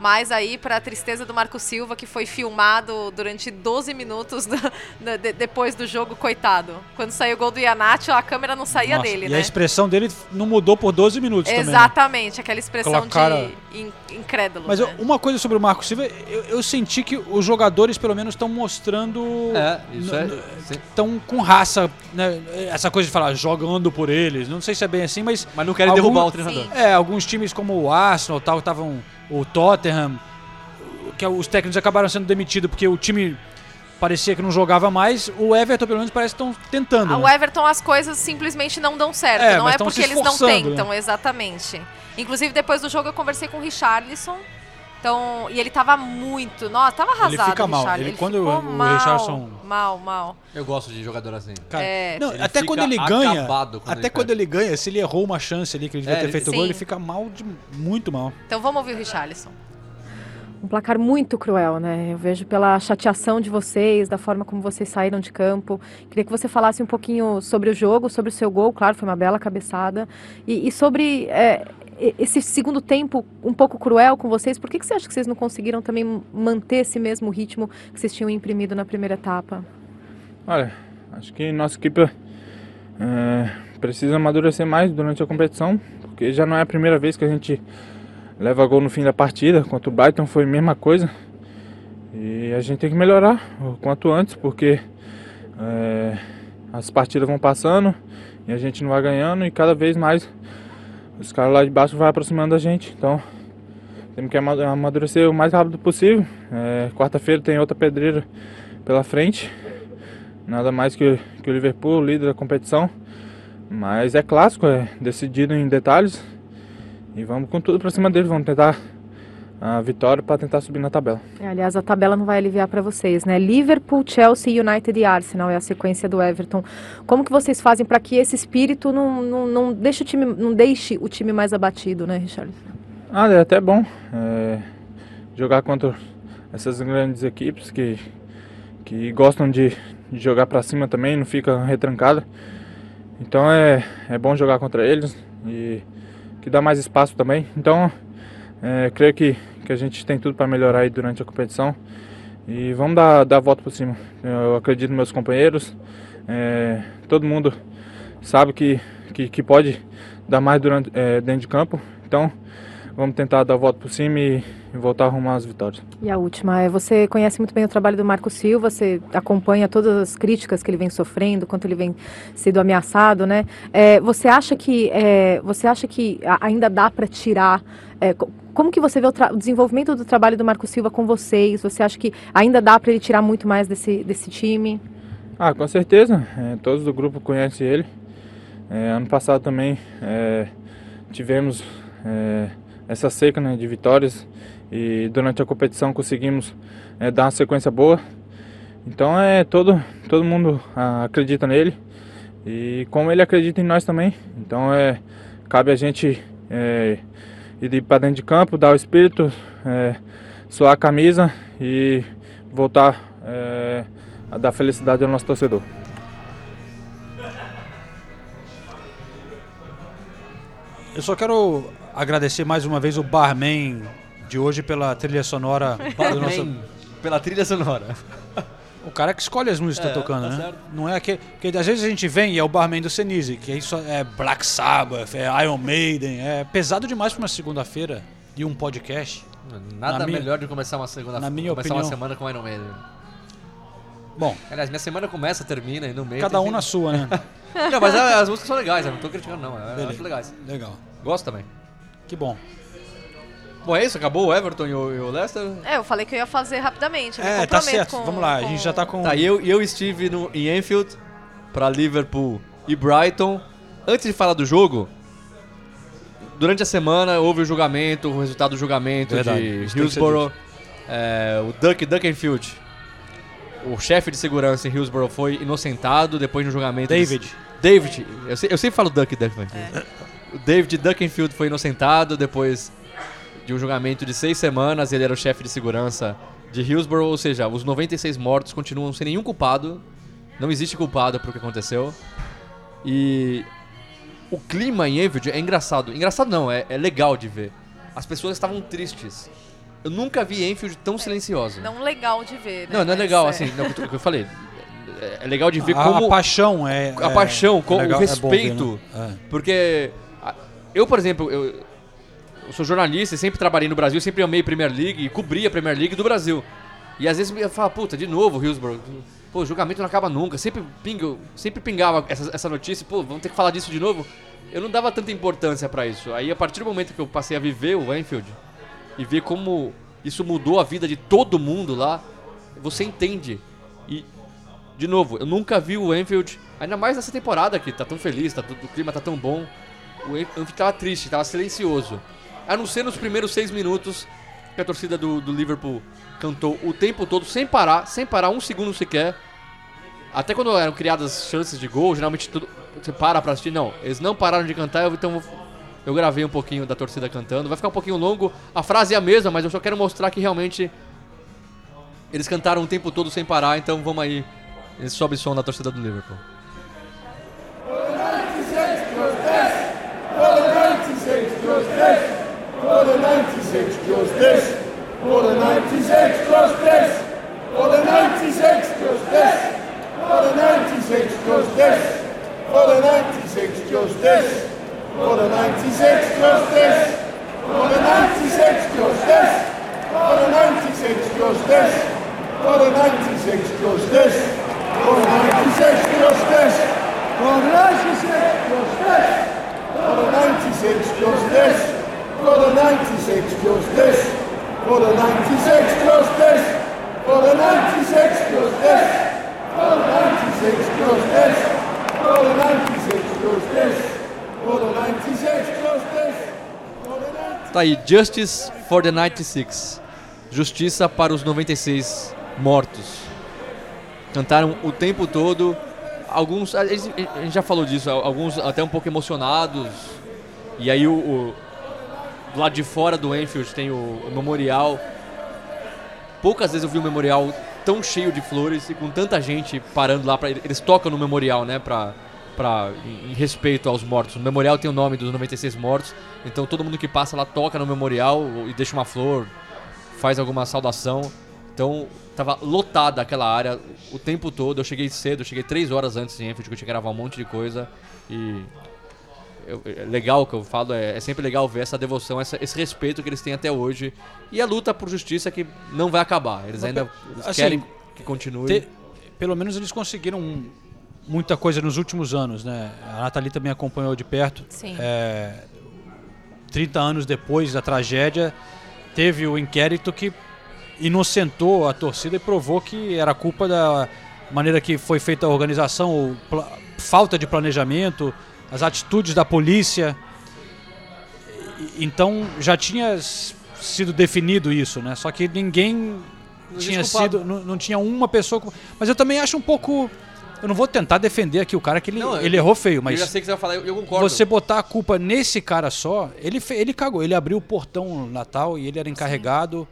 Mas aí, para a tristeza do Marco Silva, que foi filmado durante 12 minutos da- da- de- depois do jogo, coitado. Quando saiu o gol do Iannaccio, a câmera não saía Nossa, dele, e né? a expressão dele não mudou por 12 minutos também. né? Exatamente, aquela expressão Aquela cara- de in- incrédulo. Mas né? eu- uma coisa sobre o Marco Silva, eu, eu senti que os jogadores pelo menos estão mostrando. É, isso é. Estão com raça, né? Essa coisa de falar jogando por eles. Não sei se é bem assim, mas. Mas não querem Algum- derrubar o treinador. Sim. É, alguns times como o Arsenal tal, estavam. O Tottenham, que os técnicos acabaram sendo demitidos porque o time parecia que não jogava mais. O Everton, pelo menos, parece que estão tentando. Ah, né? O Everton, as coisas simplesmente não dão certo. É, não é porque eles não né? tentam, exatamente. Inclusive, depois do jogo, eu conversei com o Richarlison. Então, e ele tava muito. Nossa, tava arrasado. fica o mal. Richarlison. Ele- quando ficou o- o mal, Richarlison- Mal, mal. Eu gosto de jogador assim. Cara, É, não, ele até fica quando ele ganha, quando até ele quando perde. ele ganha, se ele errou uma chance ali que ele devia É, ter ele- feito Sim. gol, ele fica mal de muito mal. Então, vamos ouvir o Richarlison. Um placar muito cruel, né? Eu vejo pela chateação de vocês, da forma como vocês saíram de campo. Queria que você falasse um pouquinho sobre o jogo, sobre o seu gol, claro, foi uma bela cabeçada. E, e sobre é, esse segundo tempo um pouco cruel com vocês, por que, que você acha que vocês não conseguiram também manter esse mesmo ritmo que vocês tinham imprimido na primeira etapa? Olha, acho que nossa equipe é, precisa amadurecer mais durante a competição, porque já não é a primeira vez que a gente leva gol no fim da partida. Contra o Brighton foi a mesma coisa. E a gente tem que melhorar o quanto antes, porque é, as partidas vão passando e a gente não vai ganhando e cada vez mais os caras lá de baixo vão aproximando da gente. Então temos que ama- amadurecer o mais rápido possível. É, Quarta-feira tem outra pedreira pela frente. Nada mais que, que o Liverpool, líder da competição. Mas é clássico, é decidido em detalhes. E vamos com tudo pra cima deles, vamos tentar a vitória para tentar subir na tabela. É, aliás, a tabela não vai aliviar para vocês, né? Liverpool, Chelsea, United e Arsenal é a sequência do Everton. Como que vocês fazem para que esse espírito não, não, não, deixe o time, não deixe o time mais abatido, né, Richard? Ah, é até bom é, jogar contra essas grandes equipes que, que gostam de, de jogar para cima também, não fica retrancada. Então é, é bom jogar contra eles e que dá mais espaço também. Então é, creio que, que a gente tem tudo para melhorar aí durante a competição e vamos dar, dar a volta por cima. Eu acredito nos meus companheiros, é, todo mundo sabe que, que, que pode dar mais durante, é, dentro de campo. Então vamos tentar dar a volta por cima e, e voltar a arrumar as vitórias. E a última, é, você conhece muito bem o trabalho do Marco Silva, você acompanha todas as críticas que ele vem sofrendo, quanto ele vem sendo ameaçado, né? É, você acha que é, você acha que ainda dá para tirar? É, co- como que você vê o, o desenvolvimento do trabalho do Marco Silva com vocês? Você acha que ainda dá para ele tirar muito mais desse, desse time? Ah, com certeza. É, todos do grupo conhecem ele. É, ano passado também é, tivemos é, essa seca né, de vitórias e durante a competição conseguimos é, dar uma sequência boa. Então é todo todo mundo ah, acredita nele e como ele acredita em nós também. Então é cabe a gente é, ir para dentro de campo, dar o espírito, é, suar a camisa e voltar é, a dar felicidade ao nosso torcedor. Eu só quero agradecer mais uma vez o Barman de hoje pela trilha sonora [laughs] nosso... pela trilha sonora. O cara que escolhe as músicas que É, tá tocando, tá né? certo. Não é aquele. Porque às vezes a gente vem e é o barman do Senise, que só é Black Sabbath, é Iron Maiden, é pesado demais pra uma segunda-feira e um podcast. Nada Na minha- melhor de começar uma segunda Na minha começar opinião. uma semana com Iron Maiden. Bom, Aliás, minha semana começa, termina e no meio. cada um na sua, né? [laughs] Não, mas a- as músicas são legais, eu não tô criticando não, eu Beleza. acho legais. Legal. Gosto também. Que bom. Bom, é isso, acabou o Everton e o, e o Leicester? É, eu falei que eu ia fazer rapidamente. É, tá certo. com- Vamos lá, a com- gente já tá com. Tá, e eu, eu estive no, em Anfield pra Liverpool e Brighton. Antes de falar do jogo, durante a semana houve o julgamento, o resultado do julgamento Verdade, de Hillsborough. É, o Duck Duckenfield, o chefe de segurança em Hillsborough, foi inocentado depois do julgamento. David. David, eu, se- eu sempre falo Duck Duckenfield. O David Duckenfield foi inocentado depois de um julgamento de seis semanas. Ele era o chefe de segurança de Hillsborough, ou seja, os 96 mortos continuam sem nenhum culpado. Não existe culpado pro que aconteceu. E o clima em Enfield é engraçado. Engraçado não, é, é legal de ver. As pessoas estavam tristes. Eu nunca vi Enfield tão silenciosa. Não legal de ver, né? Não, não é Mas legal, assim, não, o que eu falei. É- É legal de ver A- como. a paixão é- A é- paixão, é com legal- o é bom ver, respeito. né? É. Porque. Eu, por exemplo, eu, eu sou jornalista e sempre trabalhei no Brasil, sempre amei Premier League e cobri a Premier League do Brasil. E às vezes eu falo, puta, de novo Hillsborough. Pô, o julgamento não acaba nunca. Sempre, pinga, sempre pingava essa, essa notícia, pô, vamos ter que falar disso de novo. Eu não dava tanta importância pra isso. Aí a partir do momento que eu passei a viver o Anfield e ver como isso mudou a vida de todo mundo lá, você entende. E, de novo, eu nunca vi o Anfield, ainda mais nessa temporada que tá tão feliz, tá, o clima tá tão bom. O Anfield tava triste, tava silencioso. A não ser nos primeiros seis minutos que a torcida do, do Liverpool cantou o tempo todo, sem parar, sem parar um segundo sequer. Até quando eram criadas chances de gol, geralmente tudo, você para pra assistir. Não, eles não pararam de cantar, então eu gravei um pouquinho da torcida cantando. Vai ficar um pouquinho longo, a frase é a mesma, mas eu só quero mostrar que realmente eles cantaram o tempo todo sem parar, então vamos aí. Esse sobe som da torcida do Liverpool. The 96 justice. For the 96 justice. For the 96 justice. For the 96 justice. For the 96 justice. For the 96 justice. For the 96 justice. For the 96 justice. For the 96 justice. For the 96 justice. For the 96 justice. For the 96 justice. For the 96 justice. For the 96 justice. For the 96 justice. For the 96 justice. For the 96 justice. For the 96 justice. For the 96 justice. Tá aí, Justice for the 96. Justiça para os 96 mortos. Cantaram o tempo todo. Alguns, a gente já falou disso, alguns até um pouco emocionados. E aí o, o- do lado de fora do Enfield tem o, o memorial. Poucas vezes eu vi o memorial tão cheio de flores e com tanta gente parando lá para eles tocam no memorial, né, pra, pra, em, em respeito aos mortos. O memorial tem o nome dos 96 mortos, então todo mundo que passa lá toca no memorial e deixa uma flor, faz alguma saudação. Então tava lotada aquela área o tempo todo. Eu cheguei cedo, eu cheguei três horas antes em Enfield, que eu tinha que gravar um monte de coisa e eu- é legal que eu falo, é, é sempre legal ver essa devoção, essa- esse respeito que eles têm até hoje. E a luta por justiça que não vai acabar. Eles ainda eles Assim, querem que continue. Te- pelo menos eles conseguiram muita coisa nos últimos anos, né? A Nathalie também acompanhou de perto. Sim. É, 30 anos depois da tragédia, teve o inquérito que inocentou a torcida e provou que era culpa da maneira que foi feita a organização, o pla- falta de planejamento, as atitudes da polícia. Então já tinha sido definido isso, né? Só que ninguém existe tinha sido, não, não tinha uma pessoa. com- Mas eu também acho um pouco. Eu não vou tentar defender aqui o cara que ele, Não, eu- ele errou feio, Eu mas já sei que você vai falar, eu, eu concordo. você botar a culpa nesse cara só, ele, ele cagou. Ele abriu o portão no Natal e ele era encarregado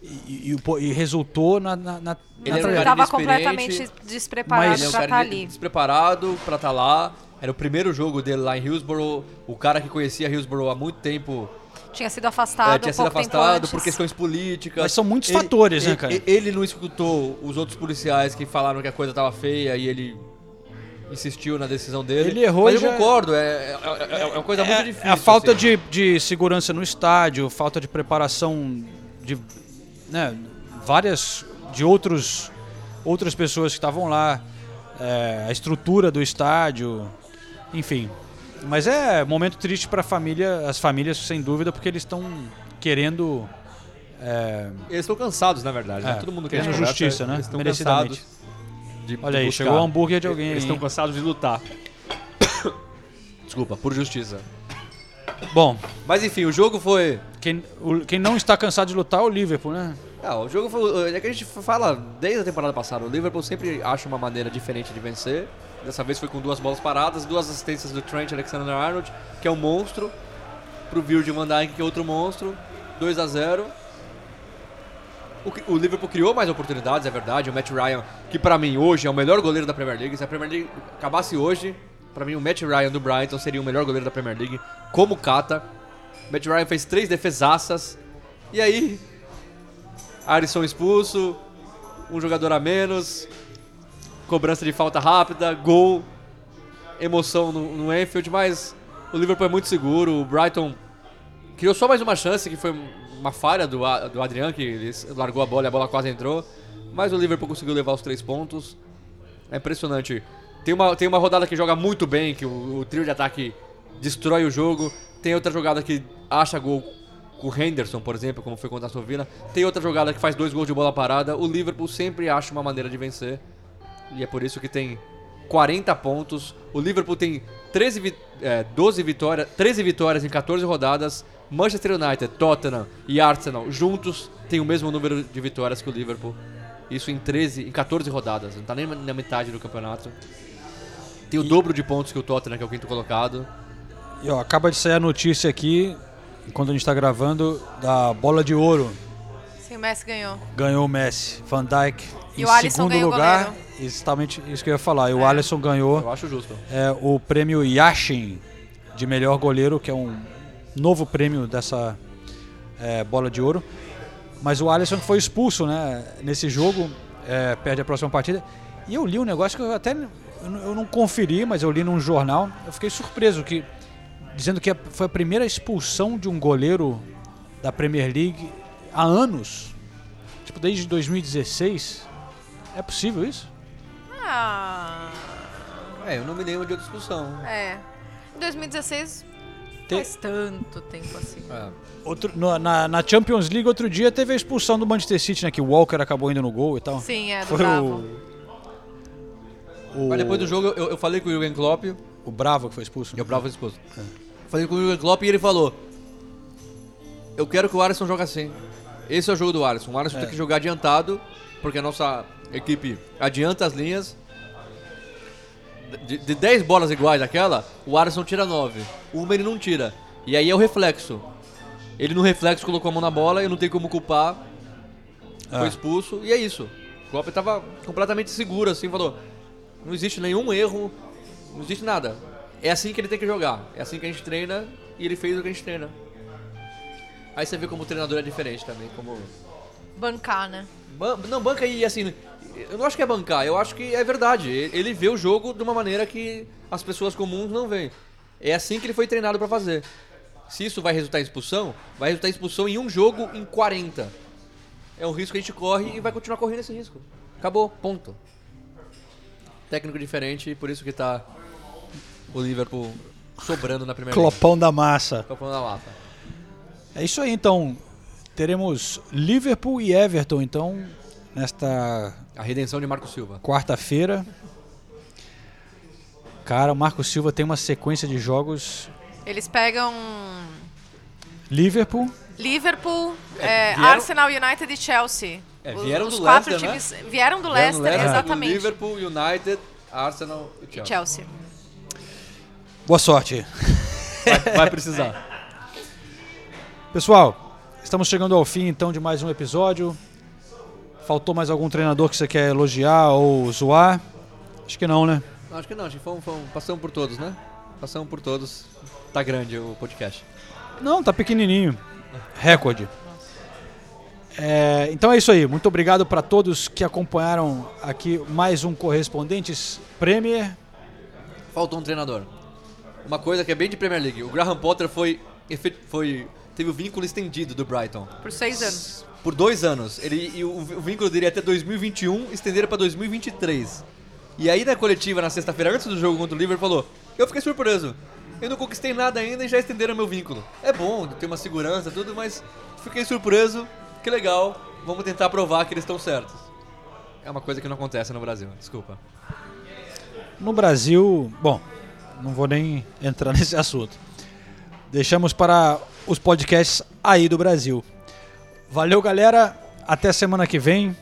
e, e e resultou na, na, na, Ele na era um tragédia. cara Tava inexperiente, completamente despreparado é pra cara estar ali. despreparado pra estar lá. Era o primeiro jogo dele lá em Hillsborough. O cara que conhecia Hillsborough há muito tempo Tinha sido afastado é, tinha sido pouco tempo afastado antes. por questões políticas. Mas são muitos Ele- fatores, né, ele- cara? Ele não escutou os outros policiais que falaram que a coisa tava feia e ele insistiu na decisão dele. Ele errou Mas eu já- concordo, é, é- é- é uma coisa muito É- difícil. É a falta assim. de, de segurança no estádio, falta de preparação de né, várias de outros outras pessoas que estavam lá, é, a estrutura do estádio, enfim. Mas é momento triste para família, as famílias sem dúvida, porque eles estão querendo é, Eles estão cansados, na verdade. né? É, Todo mundo querendo quer justiça, né? Eles estão cansados. de- Olha de aí, chegou o hambúrguer de alguém Eles estão cansados de lutar. [coughs] Desculpa, por justiça. Bom, Mas enfim, o jogo foi. quem, o- quem não está cansado de lutar é o Liverpool, né? Ah, o jogo foi. É que a gente fala desde a temporada passada. O Liverpool sempre acha uma maneira diferente de vencer. Dessa vez foi com duas bolas paradas, duas assistências do Trent Alexander Arnold, que é um monstro. Pro Virgil van Dijk, que é outro monstro. 2 a 0 o, o Liverpool criou mais oportunidades, é verdade. O Matt Ryan, que pra mim hoje é o melhor goleiro da Premier League. Se a Premier League acabasse hoje, pra mim o Matt Ryan do Brighton seria o melhor goleiro da Premier League, como Kata. O Matt Ryan fez três defesaças. E aí, Alisson expulso, um jogador a menos, cobrança de falta rápida, gol, emoção no, no Anfield, mas o Liverpool é muito seguro. O Brighton criou só mais uma chance, que foi uma falha do, do Adrian, que ele largou a bola e a bola quase entrou. Mas o Liverpool conseguiu levar os três pontos. É impressionante. Tem uma, tem uma rodada que joga muito bem, que o, o trio de ataque destrói o jogo. Tem outra jogada que acha gol com o Henderson, por exemplo, como foi contra a Aston Villa. Tem outra jogada que faz dois gols de bola parada. O Liverpool sempre acha uma maneira de vencer. E é por isso que tem 40 pontos. O Liverpool tem 13, vi- é, 12 vitórias, 13 vitórias em 14 rodadas. Manchester United, Tottenham e Arsenal juntos têm o mesmo número de vitórias que o Liverpool. Isso em 13, em 14 rodadas. Não tá nem na metade do campeonato. Tem o dobro de pontos que o Tottenham, que é o quinto colocado. E ó, acaba de sair a notícia aqui, enquanto a gente está gravando, da bola de ouro. Sim, o Messi ganhou. Ganhou o Messi. Van Dijk E em segundo lugar. goleiro. Exatamente isso que eu ia falar. E o Alisson ganhou Eu acho justo. é, o prêmio Yashin de melhor goleiro, que é um novo prêmio dessa é, bola de ouro. Mas o Alisson foi expulso né, nesse jogo, é, perde a próxima partida. E eu li um negócio que eu até eu não- eu não conferi, mas eu li num jornal. Eu fiquei surpreso que dizendo que foi a primeira expulsão de um goleiro da Premier League há anos, tipo desde 2016. É possível isso? Ah, É, eu não me lembro de outra discussão. é. Em 2016 Te- faz tanto tempo assim. É. Outro, no- na, na Champions League, outro dia, teve a expulsão do Manchester City, né? Que o Walker acabou indo no gol e tal. Sim, é, do Foi Bravo. o, o. Mas depois do jogo eu, eu falei com o Jürgen Klopp. O Bravo que foi expulso. E o Bravo foi expulso. Falei com o Jürgen Klopp e ele falou: Eu quero que o Alisson jogue assim. Esse é o jogo do Alisson. O Alisson É. tem que jogar adiantado, porque a nossa equipe adianta as linhas. De, de 10 bolas iguais daquela, o Alisson tira 9. Uma ele não tira. E aí é o reflexo. Ele no reflexo colocou a mão na bola, eu não tenho como culpar. Foi É. expulso e é isso. Klopp estava completamente seguro, assim, falou: não existe nenhum erro, não existe nada. É assim que ele tem que jogar, é assim que a gente treina e ele fez o que a gente treina. Aí você vê como o treinador é diferente também, como Bancar, né? Ban- não, banca e assim. Eu não acho que é bancar, eu acho que é verdade. Ele vê o jogo de uma maneira que as pessoas comuns não veem. É assim que ele foi treinado pra fazer. Se isso vai resultar em expulsão, vai resultar em expulsão em um jogo em 40. É um risco que a gente corre e vai continuar correndo esse risco. Acabou, ponto. Técnico diferente, e por isso que tá o Liverpool sobrando na primeira Clopão da massa. Clopão da mata. É isso aí, então. Teremos Liverpool e Everton, então, nesta A redenção de Marco Silva. quarta-feira. Cara, o Marco Silva tem uma sequência de jogos. Eles pegam Liverpool, Liverpool, É, é, vieram- Arsenal, United e Chelsea. É, Os- vieram os do quatro Leicester, times né? vieram do Vieram Leicester, do exatamente. Liverpool, United, Arsenal e E Chelsea. Chelsea. boa sorte. Vai, vai precisar. [laughs] Pessoal, estamos chegando ao fim então de mais um episódio. Faltou mais algum treinador que você quer elogiar ou zoar? Acho que não, né? Não, acho que não, acho que fomos, fomos- passamos por todos, né? Passamos por todos. Tá grande o podcast. Não, tá pequenininho. Recorde. É, então é isso aí. Muito obrigado para todos que acompanharam aqui mais um Correspondentes Premier. Faltou um treinador. Uma coisa que é bem de Premier League. O Graham Potter foi, foi teve o vínculo estendido do Brighton. Por seis anos. Por dois anos. Ele, o, o vínculo dele até 2021, estenderam pra 2023. E aí na coletiva, na sexta-feira, antes do jogo contra o Liverpool, falou: Eu fiquei surpreso. Eu não conquistei nada ainda e já estenderam meu vínculo. É bom ter uma segurança, tudo, mas fiquei surpreso. Que legal. Vamos tentar provar que eles estão certos. É uma coisa que não acontece no Brasil, desculpa. No Brasil, bom, não vou nem entrar [laughs] nesse assunto. Deixamos para os podcasts aí do Brasil. Valeu, galera. Até semana que vem.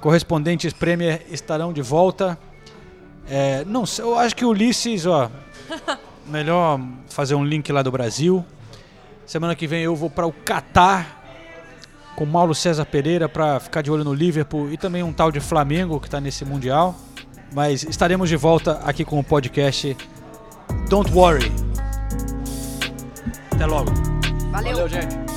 Correspondentes Premier estarão de volta. É, não sei, eu acho que o Ulisses, ó, [laughs] melhor fazer um link lá do Brasil. Semana que vem eu vou para o Catar com Paulo César Pereira para ficar de olho no Liverpool e também um tal de Flamengo que está nesse mundial. Mas estaremos de volta aqui com o podcast Don't Worry. Até logo. Valeu. Valeu gente.